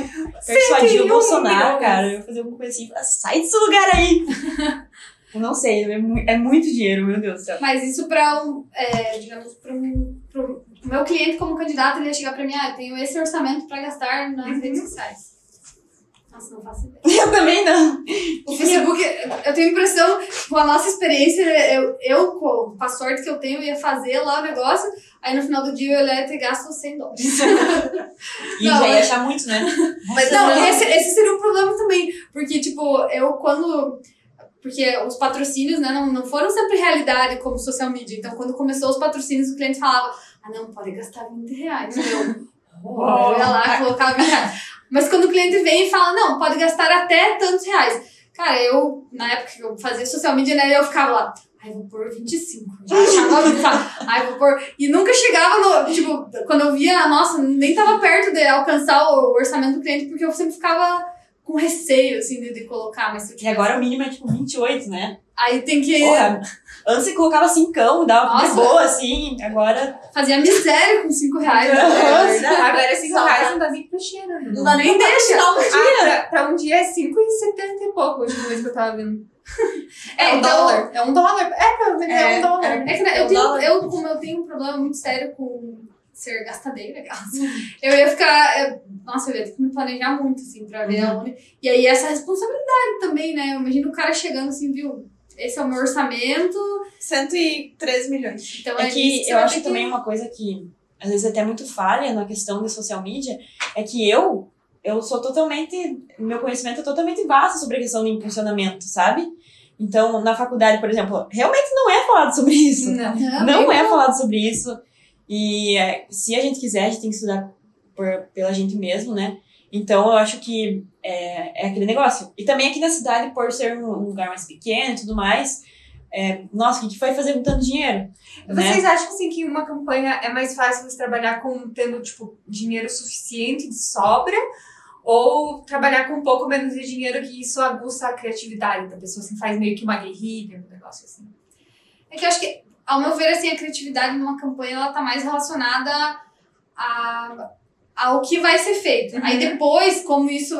persuadir
101
o Bolsonaro,
milhões.
cara. Eu ia fazer alguma coisa assim, falar, sai desse lugar aí. eu não sei, é, é muito dinheiro, meu Deus do céu.
Mas isso pra um, é, digamos, pra um, pro o meu cliente como candidato, ele ia chegar pra mim, ah, eu tenho esse orçamento pra gastar nas
Uhum.
redes sociais. Nossa, não faço ideia.
Eu também não.
O Facebook, eu tenho a impressão, com a nossa experiência, eu, eu com a sorte que eu tenho, ia fazer lá o negócio, aí no final do dia eu ia ter gasto 100 dólares.
E
Não,
já ia
mas-
achar muito, né?
Mas
Não,
eu-
esse, esse seria um problema também, porque, tipo, eu quando... Porque os patrocínios, né, não, não foram sempre realidade como social media. Então, quando começou os patrocínios, o cliente falava, ah, não, pode gastar 20 reais. Eu, ia lá colocava 20 reais. Mas quando o cliente vem e fala, não, pode gastar até tantos reais. Cara, eu, na época que eu fazia social media, né, eu ficava lá, ai, vou pôr 25. Já achava muito fácil. Ai, vou pôr... E nunca chegava no, tipo, quando eu via, nossa, nem tava perto de alcançar o orçamento do cliente, porque eu sempre ficava com receio, assim, de, de colocar. Mas
E agora o mínimo é tipo 28, né?
Aí tem que...
Porra, antes você colocava cincão, dava de
Nossa.
boa, assim. Agora.
Fazia miséria com 5 reais. né?
Aham.
É verdade.
Agora, 5
Só
reais
pra-
não dá nem pro cheiro. né?
Não dá nem pra
deixa.
tirar um dia.
Ah, pra, pra um dia é 5,70 e pouco, a última vez que eu tava vendo. É,
É,
um
então-
dólar. É um dólar. É, provavelmente é,
É,
um dólar.
É que né, eu,
Um
tenho,
dólar.
eu, como eu tenho um problema muito sério com ser gastadeira, aquelas, eu ia ficar. eu- nossa, eu ia ter que me planejar muito, assim, pra ver aonde. E aí, essa responsabilidade também, né? Eu imagino o cara chegando assim, viu? Esse é o meu orçamento.
113 milhões.
Então
É
isso
que eu acho
ter
também uma coisa que às vezes até muito falha na questão de social media é que eu eu sou totalmente meu conhecimento é totalmente vasto sobre a questão do impulsionamento, sabe? Então, na faculdade, por exemplo, realmente não é falado sobre isso.
Não.
Não é falado sobre isso. E é, se a gente quiser, a gente tem que estudar por, pela gente mesmo, né? Então, eu acho que é, é aquele negócio. E também aqui na cidade, por ser um, lugar mais pequeno e tudo mais, é, nossa, o que vai fazer com tanto dinheiro? Né?
Vocês acham assim, que uma campanha é mais fácil você trabalhar com tendo tipo dinheiro suficiente de sobra ou trabalhar com um pouco menos de dinheiro que isso aguça a criatividade da pessoa, assim, faz meio que uma guerrilha, um negócio assim.
É que eu acho que, ao meu ver, assim, a criatividade numa campanha, ela tá mais relacionada a, ao que vai ser feito.
Uhum.
Aí depois, como isso...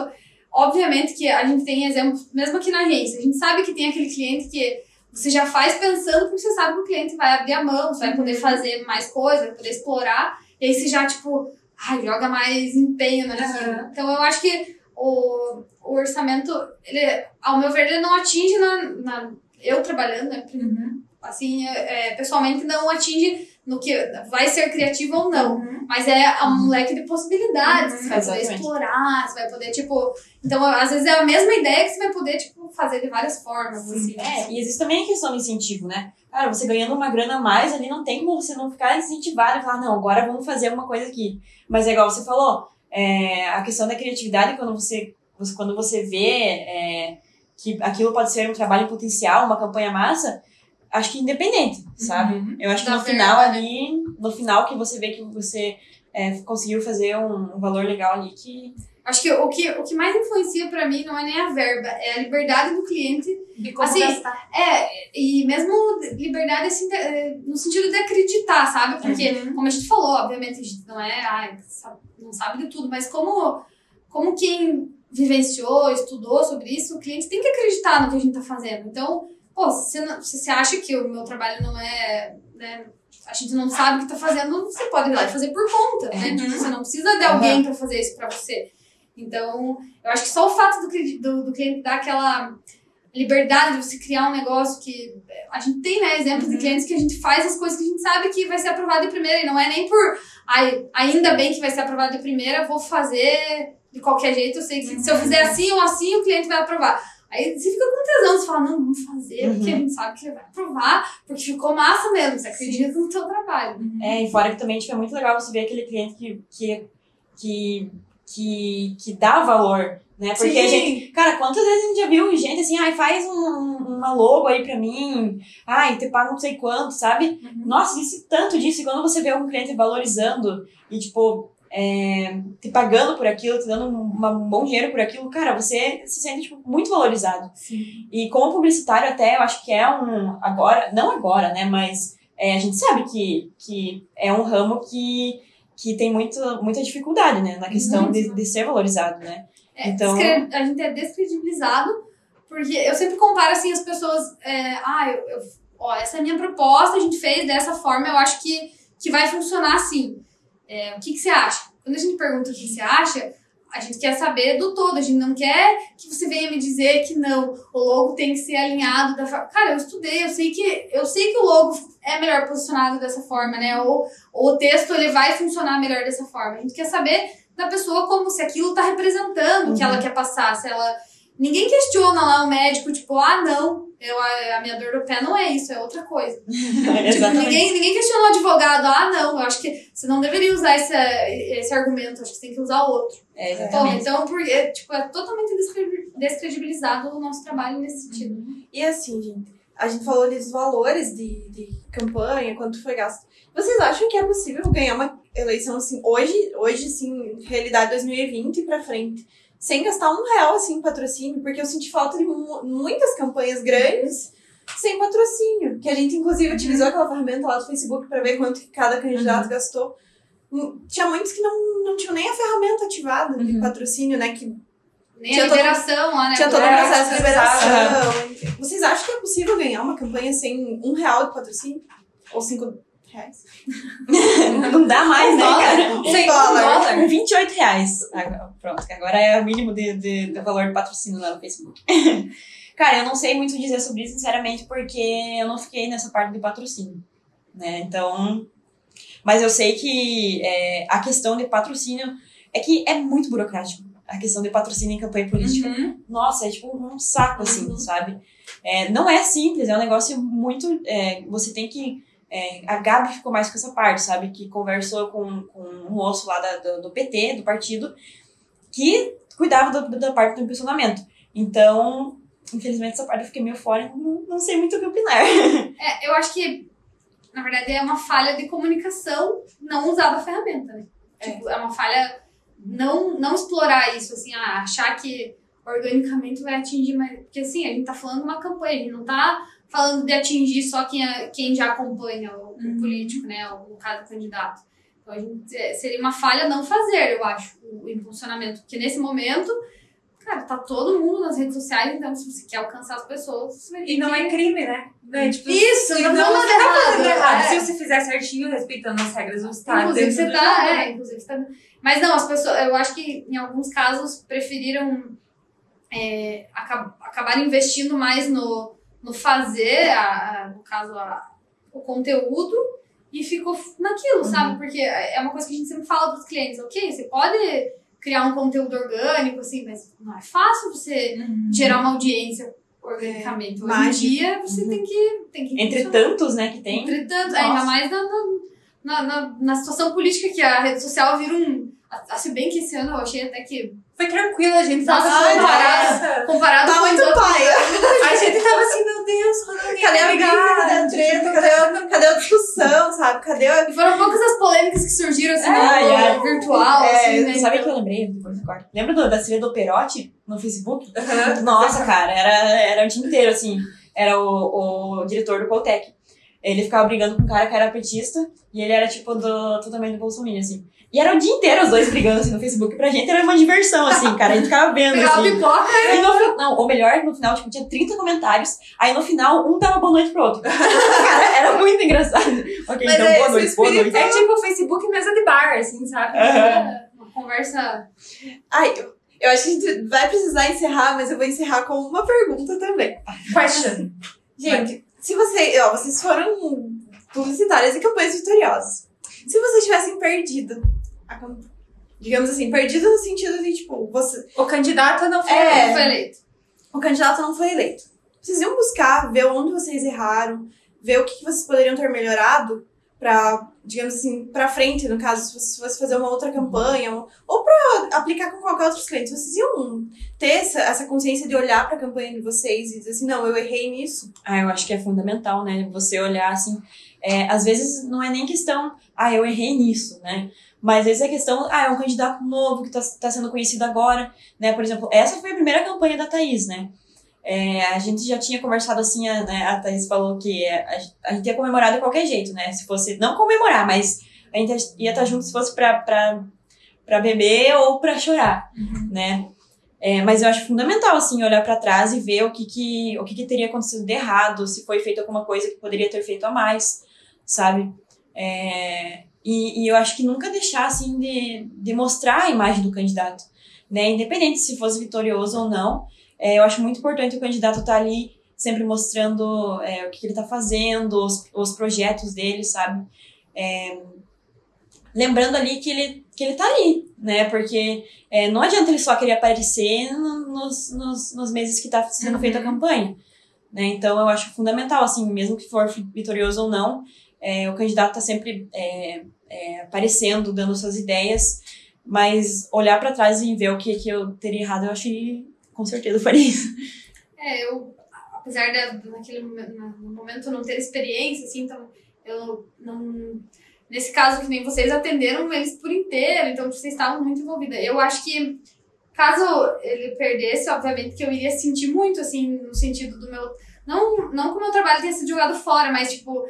Obviamente que a gente tem exemplos, mesmo aqui na agência, a gente sabe que tem aquele cliente que você já faz pensando porque você sabe que o cliente vai abrir a mão, você vai poder fazer mais coisa, vai poder explorar, e aí você já, tipo, ai, joga mais empenho naquilo.
Uhum.
Então eu acho que o, o orçamento, ele, ao meu ver, ele não atinge na. na- eu trabalhando, né? Assim, é, é, pessoalmente não atinge no que vai ser criativo ou não. Mas é um leque de possibilidades.
Uhum,
você vai poder
exatamente.
explorar, você vai poder, tipo. Então, às vezes é a mesma ideia que você vai poder, tipo, fazer de várias formas. Assim.
É, e existe também a questão do incentivo, né? Cara, você ganhando uma grana a mais ali, não tem como você não ficar incentivado e falar, não, agora vamos fazer uma coisa aqui. Mas é igual você falou, é, a questão da criatividade, quando você, você- quando você vê é, que aquilo pode ser um trabalho potencial, uma campanha massa, acho que independente, sabe?
Uhum.
Eu acho que no final ali, no final que você vê que você é, conseguiu fazer um, um valor legal ali que
Acho que o, que o que mais influencia pra mim não é nem a verba, é a liberdade do cliente.
De como
Assim,
gastar.
É, e mesmo liberdade assim, de- no sentido de acreditar, sabe? Porque, como a gente falou, obviamente, a gente não é, ai, não sabe de tudo, mas como, como quem vivenciou, estudou sobre isso, o cliente tem que acreditar no que a gente tá fazendo. Então, pô, se você, acha que o meu trabalho não é. Né, a gente não sabe o que tá fazendo, você pode ir lá e fazer por conta, né? Tipo, você não precisa de alguém pra fazer isso pra você. Então, eu acho que só o fato do, do, do cliente dar aquela liberdade de você criar um negócio que a gente tem, né, exemplos de clientes que a gente faz as coisas que a gente sabe que vai ser aprovado de primeira e não é nem por ai, ainda bem que vai ser aprovado de primeira, vou fazer de qualquer jeito, eu sei que se eu fizer assim ou assim o cliente vai aprovar. Aí você fica com tesão, você fala, não, vamos fazer, porque a gente sabe que vai aprovar, porque ficou massa mesmo, você acredita no seu trabalho.
É, e fora que também tipo, é muito legal você ver aquele cliente que, que, que, que, que dá valor, né? Porque a gente, cara, quantas vezes a gente já viu gente assim, ai, faz um, um- uma logo aí pra mim, ai, te paga não sei quanto, sabe? Nossa, existe tanto disso. E quando você vê um cliente valorizando e, tipo, é, te pagando por aquilo, te dando um, um bom dinheiro por aquilo, cara, você se sente, tipo, muito valorizado. E como publicitário até, eu acho que é um, agora, não agora, né, mas é, a gente sabe que, que é um ramo que, que tem muito, muita dificuldade, né, na questão de, de ser valorizado, né.
É,
Então-
descre- a gente é descredibilizado, porque eu sempre comparo assim as pessoas. É, ah, eu, eu- ó, essa é a minha proposta, a gente fez dessa forma, eu acho que, que vai funcionar assim. É, o que, que você acha? Quando a gente pergunta o que você acha, a gente quer saber do todo, a gente não quer que você venha me dizer que não, o logo tem que ser alinhado da forma. Cara, eu estudei, eu sei que eu sei que o logo é melhor posicionado dessa forma, né? Ou, ou o texto ele vai funcionar melhor dessa forma. A gente quer saber da pessoa como se aquilo tá representando o que
Uhum.
ela quer passar, se ela ninguém questiona lá o médico tipo, ah, não, eu a, minha dor do pé não é isso, é outra coisa. Tipo, ninguém, ninguém questiona o advogado, ah, não, eu acho que você não deveria usar esse, esse argumento, acho que você tem que usar outro.
É,
Então, então porque, tipo, é totalmente descredi- descredibilizado o nosso trabalho nesse sentido.
E assim, gente, a gente falou ali dos valores de, de campanha, quanto foi gasto. Vocês acham que é possível ganhar uma eleição assim, hoje, hoje assim, realidade 2020 pra frente, sem gastar um real assim em patrocínio? Porque eu senti falta de mu- muitas campanhas grandes sem patrocínio. Que a gente, inclusive, utilizou aquela ferramenta lá do Facebook pra ver quanto que cada candidato gastou. Hum, Tinha muitos que não, não tinham nem a ferramenta ativada de
Uhum.
patrocínio, né? Que
Nem
Tinha
a
todo-
liberação lá, né?
tinha todo o
É,
processo de liberação.
Aham.
Vocês acham que é possível ganhar uma campanha sem um real de patrocínio? Ou cinco reais?
Não dá mais, né,
dólar.
cara?
Um
Sem
dólar.
dólar. 28 reais. Agora- Pronto, agora é o mínimo de, de, de valor de patrocínio lá no Facebook. Cara, eu não sei muito dizer sobre isso, sinceramente, porque eu não fiquei nessa parte de patrocínio, né? Então... Mas eu sei que é, a questão de patrocínio é que é muito burocrático. a questão de patrocínio em campanha política.
Uhum.
Nossa, é tipo um saco, assim,
Uhum.
sabe? É, não é simples, é um negócio muito. é, você tem que. É, a Gabi ficou mais com essa parte, sabe? Que conversou com, com um moço lá da- do, do PT, do partido, que cuidava do- da parte do impulsionamento. Então, infelizmente, essa parte eu fiquei meio fora e não, não sei muito o que opinar.
É, eu acho que, na verdade, é uma falha de comunicação não usar a ferramenta, né? Tipo, é uma falha não, não explorar isso, assim, ah, achar que organicamente vai atingir mais. Porque, assim, a gente tá falando de uma campanha, a gente não tá falando de atingir só quem, é- quem já acompanha o, o
Uhum.
político, né? Ou, no caso, o candidato. Então, a gente, é, seria uma falha não fazer, eu acho, o impulsionamento. Porque, nesse momento, cara, tá todo mundo nas redes sociais, então, se você quer alcançar as pessoas, você vai ter
E não
que...
é crime, né? É, tipo,
Isso, não
não, você tá fazendo
errado,
errado.
é.
Se você fizer certinho, respeitando as regras do Estado.
Inclusive, você tá, é,
né?
inclusive você tá. Mas não, as pessoas, eu acho que em alguns casos preferiram é, acab- acabar investindo mais no, no fazer, a, a- no caso, a, o conteúdo, e ficou naquilo, sabe? Porque é uma coisa que a gente sempre fala pros clientes, ok, você pode criar um conteúdo orgânico, assim, mas não é fácil você
Uhum.
gerar uma audiência organicamente. Hoje em
mágico.
dia, você tem que. Tem que
Entre tantos, né, que tem.
Entretanto,
Nossa.
ainda mais na, na, na, na situação política que a rede social vira um. Se bem que esse ano eu achei até que.
Foi tranquilo, a gente tava assim,
comparado-
nossa.
Comparado
Tá
com
muito paia.
A gente tava assim, meu Deus,
Cadê a briga? Cadê a treta? Cadê a, cadê a discussão, sabe? Cadê a.
E foram poucas as polêmicas que surgiram assim
Ai,
no
ai.
virtual,
É,
assim, né?
Sabe o que
Então,
eu lembrei? Depois. Lembra do, da trilha do Perotti no Facebook?
Aham.
Nossa, cara, era, era o dia inteiro, assim. Era o, o diretor do Coltec. Ele ficava brigando com um cara que era petista e ele era, tipo, do, totalmente do Bolsonaro, assim. E era o dia inteiro os dois brigando, assim, no Facebook. Pra gente era uma diversão, assim, cara. A gente ficava vendo, assim.
pipoca
E no final, não, ou melhor, no final, tipo, tinha 30 comentários. Aí no final, um dava boa noite pro outro. Cara, era muito engraçado. Ok,
Mas
então
é
boa noite, boa
espírito-
noite.
É tipo o Facebook mesa de bar, assim, sabe?
Aham.
uma conversa.
Ai, eu, eu acho que a gente vai precisar encerrar, mas eu vou encerrar com uma pergunta também.
Question.
Gente, se vocês. Ó, vocês foram publicitárias e campanhas vitoriosas. Se vocês tivessem perdido a. Digamos assim, perdido no sentido de, tipo, você,
O candidato não foi.
É.
Não foi eleito.
o candidato não foi eleito. Vocês iam buscar, ver onde vocês erraram, ver o que que vocês poderiam ter melhorado pra, digamos assim, pra frente, no caso, se fosse fazer uma outra campanha, ou- pra aplicar com qualquer outro cliente. Vocês iam ter essa, essa consciência de olhar pra campanha de vocês e dizer assim, não, eu errei nisso.
Ah, eu acho que é fundamental, né? Você olhar assim. é, às vezes não é nem questão, ah, eu errei nisso, né? Mas às vezes é questão, ah, é um candidato novo que tá, tá sendo conhecido agora, né? Por exemplo, essa foi a primeira campanha da Thaís, né? É, a gente já tinha conversado assim, a, né, a Thaís falou que a, a gente ia comemorar de qualquer jeito, né? Se fosse, não comemorar, mas a gente ia estar junto se fosse pra, pra, pra beber ou pra chorar, né? É, mas eu acho fundamental, assim, olhar pra trás e ver o que que, o que que teria acontecido de errado, se foi feito alguma coisa que poderia ter feito a mais, sabe? É, e, e eu acho que nunca deixar, assim, de, de mostrar a imagem do candidato, né? Independente se fosse vitorioso ou não, é, eu acho muito importante o candidato estar ali sempre mostrando é, o que, que ele está fazendo, os, os projetos dele, sabe? É, lembrando ali que ele, que ele tá ali, né? Porque é, não adianta ele só querer aparecer no- nos, nos, nos meses que tá sendo
Uhum.
feita a campanha, né? Então eu acho fundamental, assim, mesmo que for vitorioso ou não, é, o candidato tá sempre é, aparecendo, dando suas ideias, mas olhar para trás e ver o que, que eu teria errado, eu acho que com certeza faria isso.
É, eu, apesar de naquele no momento não ter experiência, assim, então eu não. Nesse caso, que nem vocês atenderam eles por inteiro, então vocês estavam muito envolvidas. Eu acho que, caso ele perdesse, obviamente que eu iria sentir muito, assim, no sentido do meu. Não, não que o meu trabalho tenha sido jogado fora, mas, tipo,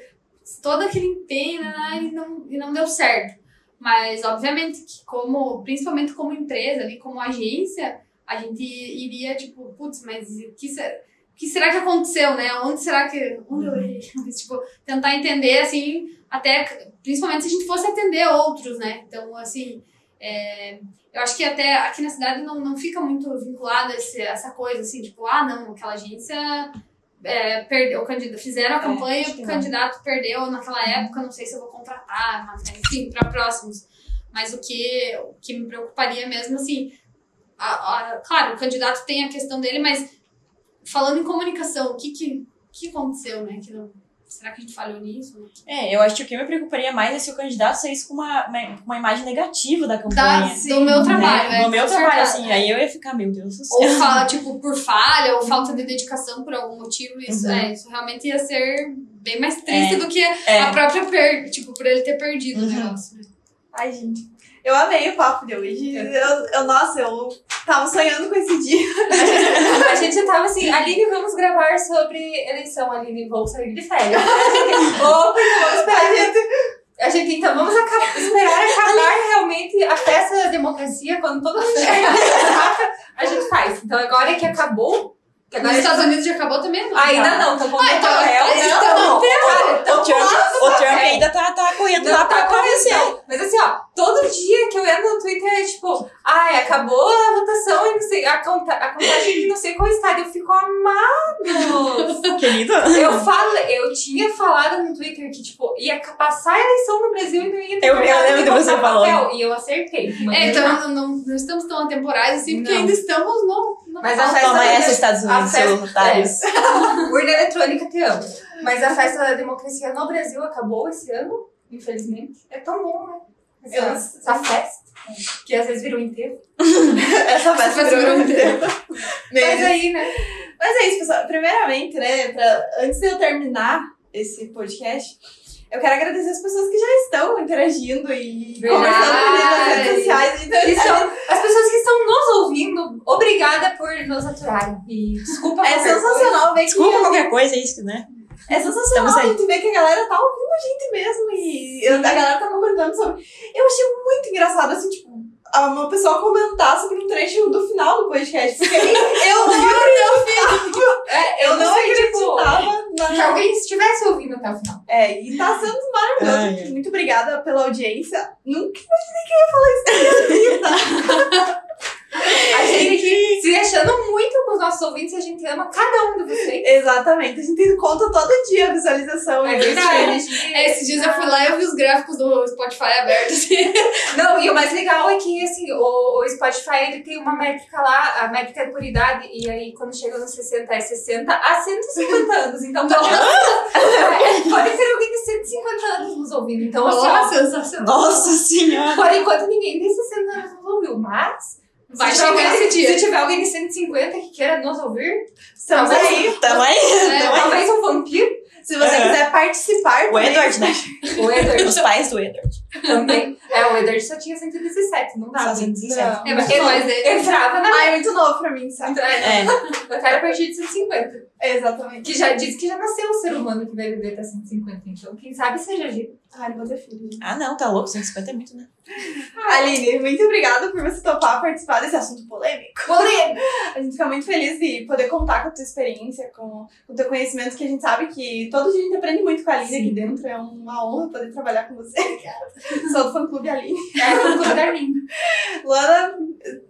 todo aquele empenho né, e, não, e não deu certo. Mas, obviamente, que como, principalmente como empresa, ali, como agência, a gente iria, tipo, putz, mas o que, será, o que será que aconteceu, né? Onde será que. Onde eu errei? Tipo, tentar entender, assim, até. Principalmente se a gente fosse atender outros, né? Então, assim. é, eu acho que até aqui na cidade não, não fica muito vinculada essa coisa, assim, tipo, ah, não, aquela agência. É, perdeu, o candidato, fizeram a
É,
campanha,
que
o
não.
candidato perdeu naquela época, não sei se eu vou contratar, mas enfim, para próximos. Mas o que, o que me preocuparia mesmo, assim, a- a- claro, o candidato tem a questão dele, mas falando em comunicação, o que que, o que aconteceu, né? Que não, será que a gente falhou nisso?
É, eu acho que o que eu me preocuparia mais é se o candidato saísse com uma, uma, uma imagem negativa da
Da,
campanha.
do meu trabalho,
né?
né?
No meu trabalho,
certeza.
assim, aí eu ia ficar, meu Deus do céu.
Ou fala, tipo, por falha, ou falta de dedicação por algum motivo. Isso,
Uhum.
é, isso realmente ia ser bem mais triste
É.
do que
É.
a própria per... Tipo, por ele ter perdido o
Uhum.
negócio. né?
Ai, gente. Eu amei o papo de hoje. Eu, eu, nossa, eu tava sonhando com esse dia.
A gente tava assim, Aline, vamos gravar sobre eleição, Aline, vou sair de férias. Opa, então vamos esperar. A gente, então, vamos acabar, esperar acabar realmente a festa da democracia, quando todo mundo chegar a gente faz. Então, agora que acabou, que agora
Nos Estados Unidos já acabou também? Não?
Ainda não, estão contando
Ah, então,
papel.
então,
não,
não,
cara,
O
então,
Trump, o Trump
é.
ainda tá, tá correndo
Não,
lá pra,
tá
pra
correndo,
vencer.
não. Mas assim, ó, todo dia que eu entro no Twitter é tipo, ai, acabou a votação e não sei, a, conta, a contagem de não sei qual estado. Eu fico, amados!
Querido.
Eu falo, eu tinha falado no Twitter que, tipo, ia passar a eleição no Brasil e não ia ter
Eu- eu lembro
de
que você falou.
papel. E eu acertei.
É, então não, não, não estamos tão atemporais assim, porque
Não.
ainda estamos no. no
Mas a festa
Toma
da-
essa, Estados Unidos, seus otários.
Urna eletrônica, te amo. Mas a festa da democracia no Brasil acabou esse ano, infelizmente. É tão bom, né? Essa, essa festa, que às vezes virou inteiro.
Essa festa virou
virou
um tempo.
Mas aí, né?
Mas é isso, pessoal. Primeiramente, né, pra, antes de eu terminar esse podcast, eu quero agradecer as pessoas que já estão interagindo e
Verdade.
conversando comigo nas redes sociais. Então,
Que são- as pessoas que estão nos ouvindo, obrigada por nos aturarem. E desculpa
é
qualquer
sensacional ver
Desculpa qualquer coisa, é isso, né?
É sensacional a gente ver que a galera tá ouvindo a gente mesmo e a galera tá comentando sobre. Eu achei muito engraçado, assim, tipo, uma pessoa comentar sobre um trecho do final do podcast. Porque eu não acreditava.
É,
Eu não
sei, tipo,
acreditava
que
na.
alguém estivesse ouvindo até o final.
É, e tá sendo maravilhoso.
Ai.
Muito obrigada pela audiência. Nunca imaginei que eu ia falar isso na minha vida.
A gente se achando muito com os nossos ouvintes a gente ama cada um de vocês.
Exatamente. A gente conta todo dia a visualização.
É verdade.
É, esses dias eu fui lá e eu vi os gráficos do Spotify abertos. assim.
Não, e o mais legal é que assim, o, o Spotify ele tem uma métrica lá, a métrica é por idade, e aí quando chega nos 60 é 60 a 150 anos. Então pode, pode ser alguém de 150 anos nos ouvindo. Então, assim, ó,
Nossa, sensacional.
Nossa senhora.
por enquanto ninguém de 60 anos nos ouviu, mas.
Vai
se tiver
chegar
alguém-
esse dia.
Se tiver alguém de 150 que queira nos ouvir,
Estamos
Talvez-
aí.
Tamo aí.
É,
Tamo aí.
talvez um vampiro,
Se você
É.
quiser participar
O Edward, né?
o Edward
Os pais do Edward.
também. É, o Edward só tinha 117, não dava.
Só 117.
Não.
É, mas, mas é,
Entrava na.
Ah, é muito novo pra mim, sabe?
É, eu quero a partir de 150.
Exatamente.
Que já diz que já nasceu o ser humano que vai viver até 150. Então, quem sabe seja a
Ai, não vou ter filho.
Ah, não, tá louco. 150 é muito, né?
Aline, muito obrigada por você topar participar desse assunto polêmico.
Polêmico!
A gente fica muito feliz de poder contar com a tua experiência, com o teu conhecimento, que a gente sabe que todo dia a gente aprende muito com a Aline aqui dentro. É uma honra poder trabalhar com você. Sou do fã clube Aline.
É, o clube da Armin.
Lana,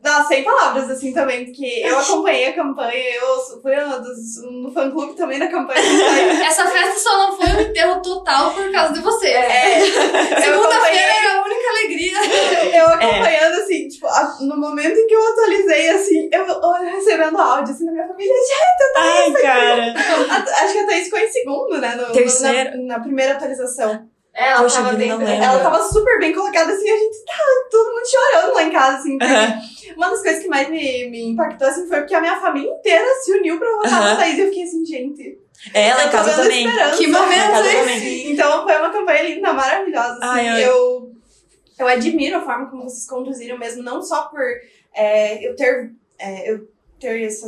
não, sem palavras, assim, também, porque eu acompanhei a campanha, eu fui uma dos, no fã clube também da campanha.
essa festa só não foi um enterro total por causa de você.
É,
Segunda-feira
acompanhei,
era a única alegria.
eu acompanhando, assim, tipo, a- no momento em que eu atualizei, assim, eu eu recebendo áudio, assim, da minha família,
Ai, cara.
A- Acho que a Thaís ficou em segundo, né? no- no-
Terceiro.
na, na primeira atualização.
É, ela
Poxa
tava bem.
Ela tava super bem colocada, assim, a gente tava todo mundo chorando lá em casa, assim. Uma das coisas que mais me, me impactou, assim, foi porque a minha família inteira se uniu pra votar
Aham.
na Thaís. E eu fiquei assim, gente.
É, lá em
eu
casa também.
esperança.
Que momento, hein?
também.
Então foi uma campanha linda, maravilhosa. Assim.
Ai, ai.
Eu, eu admiro a forma como vocês conduziram mesmo, não só por é, eu ter. é, eu ter essa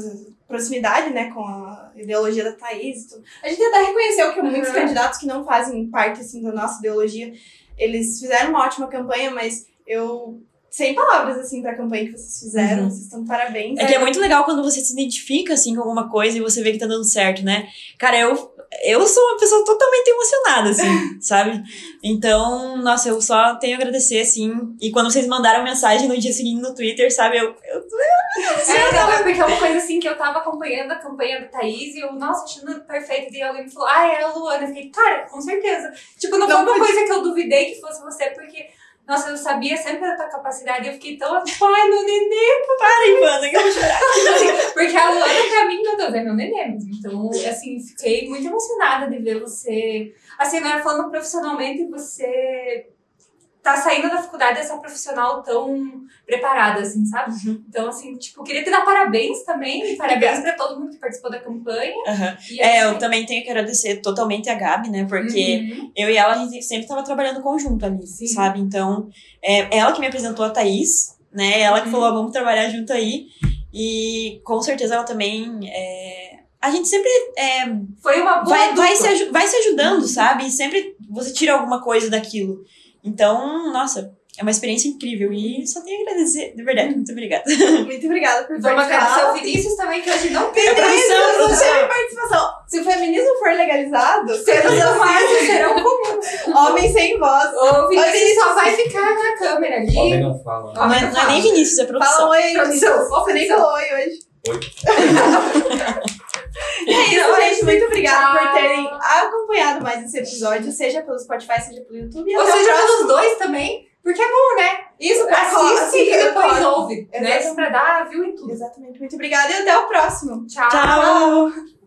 proximidade, né, com a ideologia da Thaís e tudo. A gente até reconheceu que muitos
Uhum.
candidatos que não fazem parte, assim, da nossa ideologia, eles fizeram uma ótima campanha, mas eu... Sem palavras, assim, pra campanha que vocês fizeram.
Uhum.
Vocês estão parabéns.
É que é muito legal quando você se identifica, assim, com alguma coisa e você vê que tá dando certo, né? Cara, eu, eu sou uma pessoa totalmente emocionada, assim, sabe? Então, nossa, eu só tenho a agradecer, assim. E quando vocês mandaram mensagem no dia seguinte no Twitter, sabe? Eu, eu
É, não, é porque é uma coisa assim que eu tava acompanhando a campanha da Thaís e eu, nossa, achando perfeito. E alguém me falou, ah, é a Luana. Eu fiquei, cara, com certeza. Tipo, não,
Não
foi uma
podia-
coisa que eu duvidei que fosse você, porque Nossa, eu sabia sempre da tua capacidade eu fiquei tão, tipo, ai, meu nenê.
Para, Ivana, que eu vou chorar.
Porque a Luana, pra mim, meu Deus, é meu nenê mesmo. Então, assim, fiquei muito emocionada de ver você. Assim, agora falando profissionalmente, você tá saindo da faculdade essa profissional tão preparada, assim, sabe? Então, assim, tipo, queria te dar parabéns também. Parabéns pra todo mundo que participou da campanha. E,
É,
assim,
eu também tenho que agradecer totalmente a Gabi, né? Porque
uhum.
eu e ela, a gente sempre tava trabalhando conjunto ali,
Sim.
sabe? Então, é ela que me apresentou a Thaís, né? Ela que
Uhum.
falou, "Ah, vamos trabalhar junto aí. E com certeza ela também. é, A gente sempre é,
Foi uma boa
vai, vai, se, vai se ajudando, sabe? E sempre você tira alguma coisa daquilo. Então, nossa, é uma experiência incrível. E só tenho a agradecer, de verdade, muito obrigada.
Muito obrigada por
Vamos agradecer
participar.
ao Vinícius também, que hoje não tem
É produção,
Não
produção.
teve participação. Se o feminismo for legalizado, serão
humanos serão comuns.
homens sem voz.
O Vinícius
Vinícius.
só vai ficar na câmera ali.
Homem não fala.
Não é, não é nem Vinícius, é produção.
Fala oi,
Produção.
Vinícius. Você nem falou oi hoje.
Oi.
E é isso,
Então,
gente. Muito obrigada por terem acompanhado mais esse episódio, seja pelo Spotify, seja pelo YouTube.
Ou seja, pelos dois também. Porque é bom, né?
Isso, pra
Assiste e depois ouve. Né? Pra dar view em tudo.
Exatamente. Muito obrigada e até o próximo.
Tchau.
Tchau!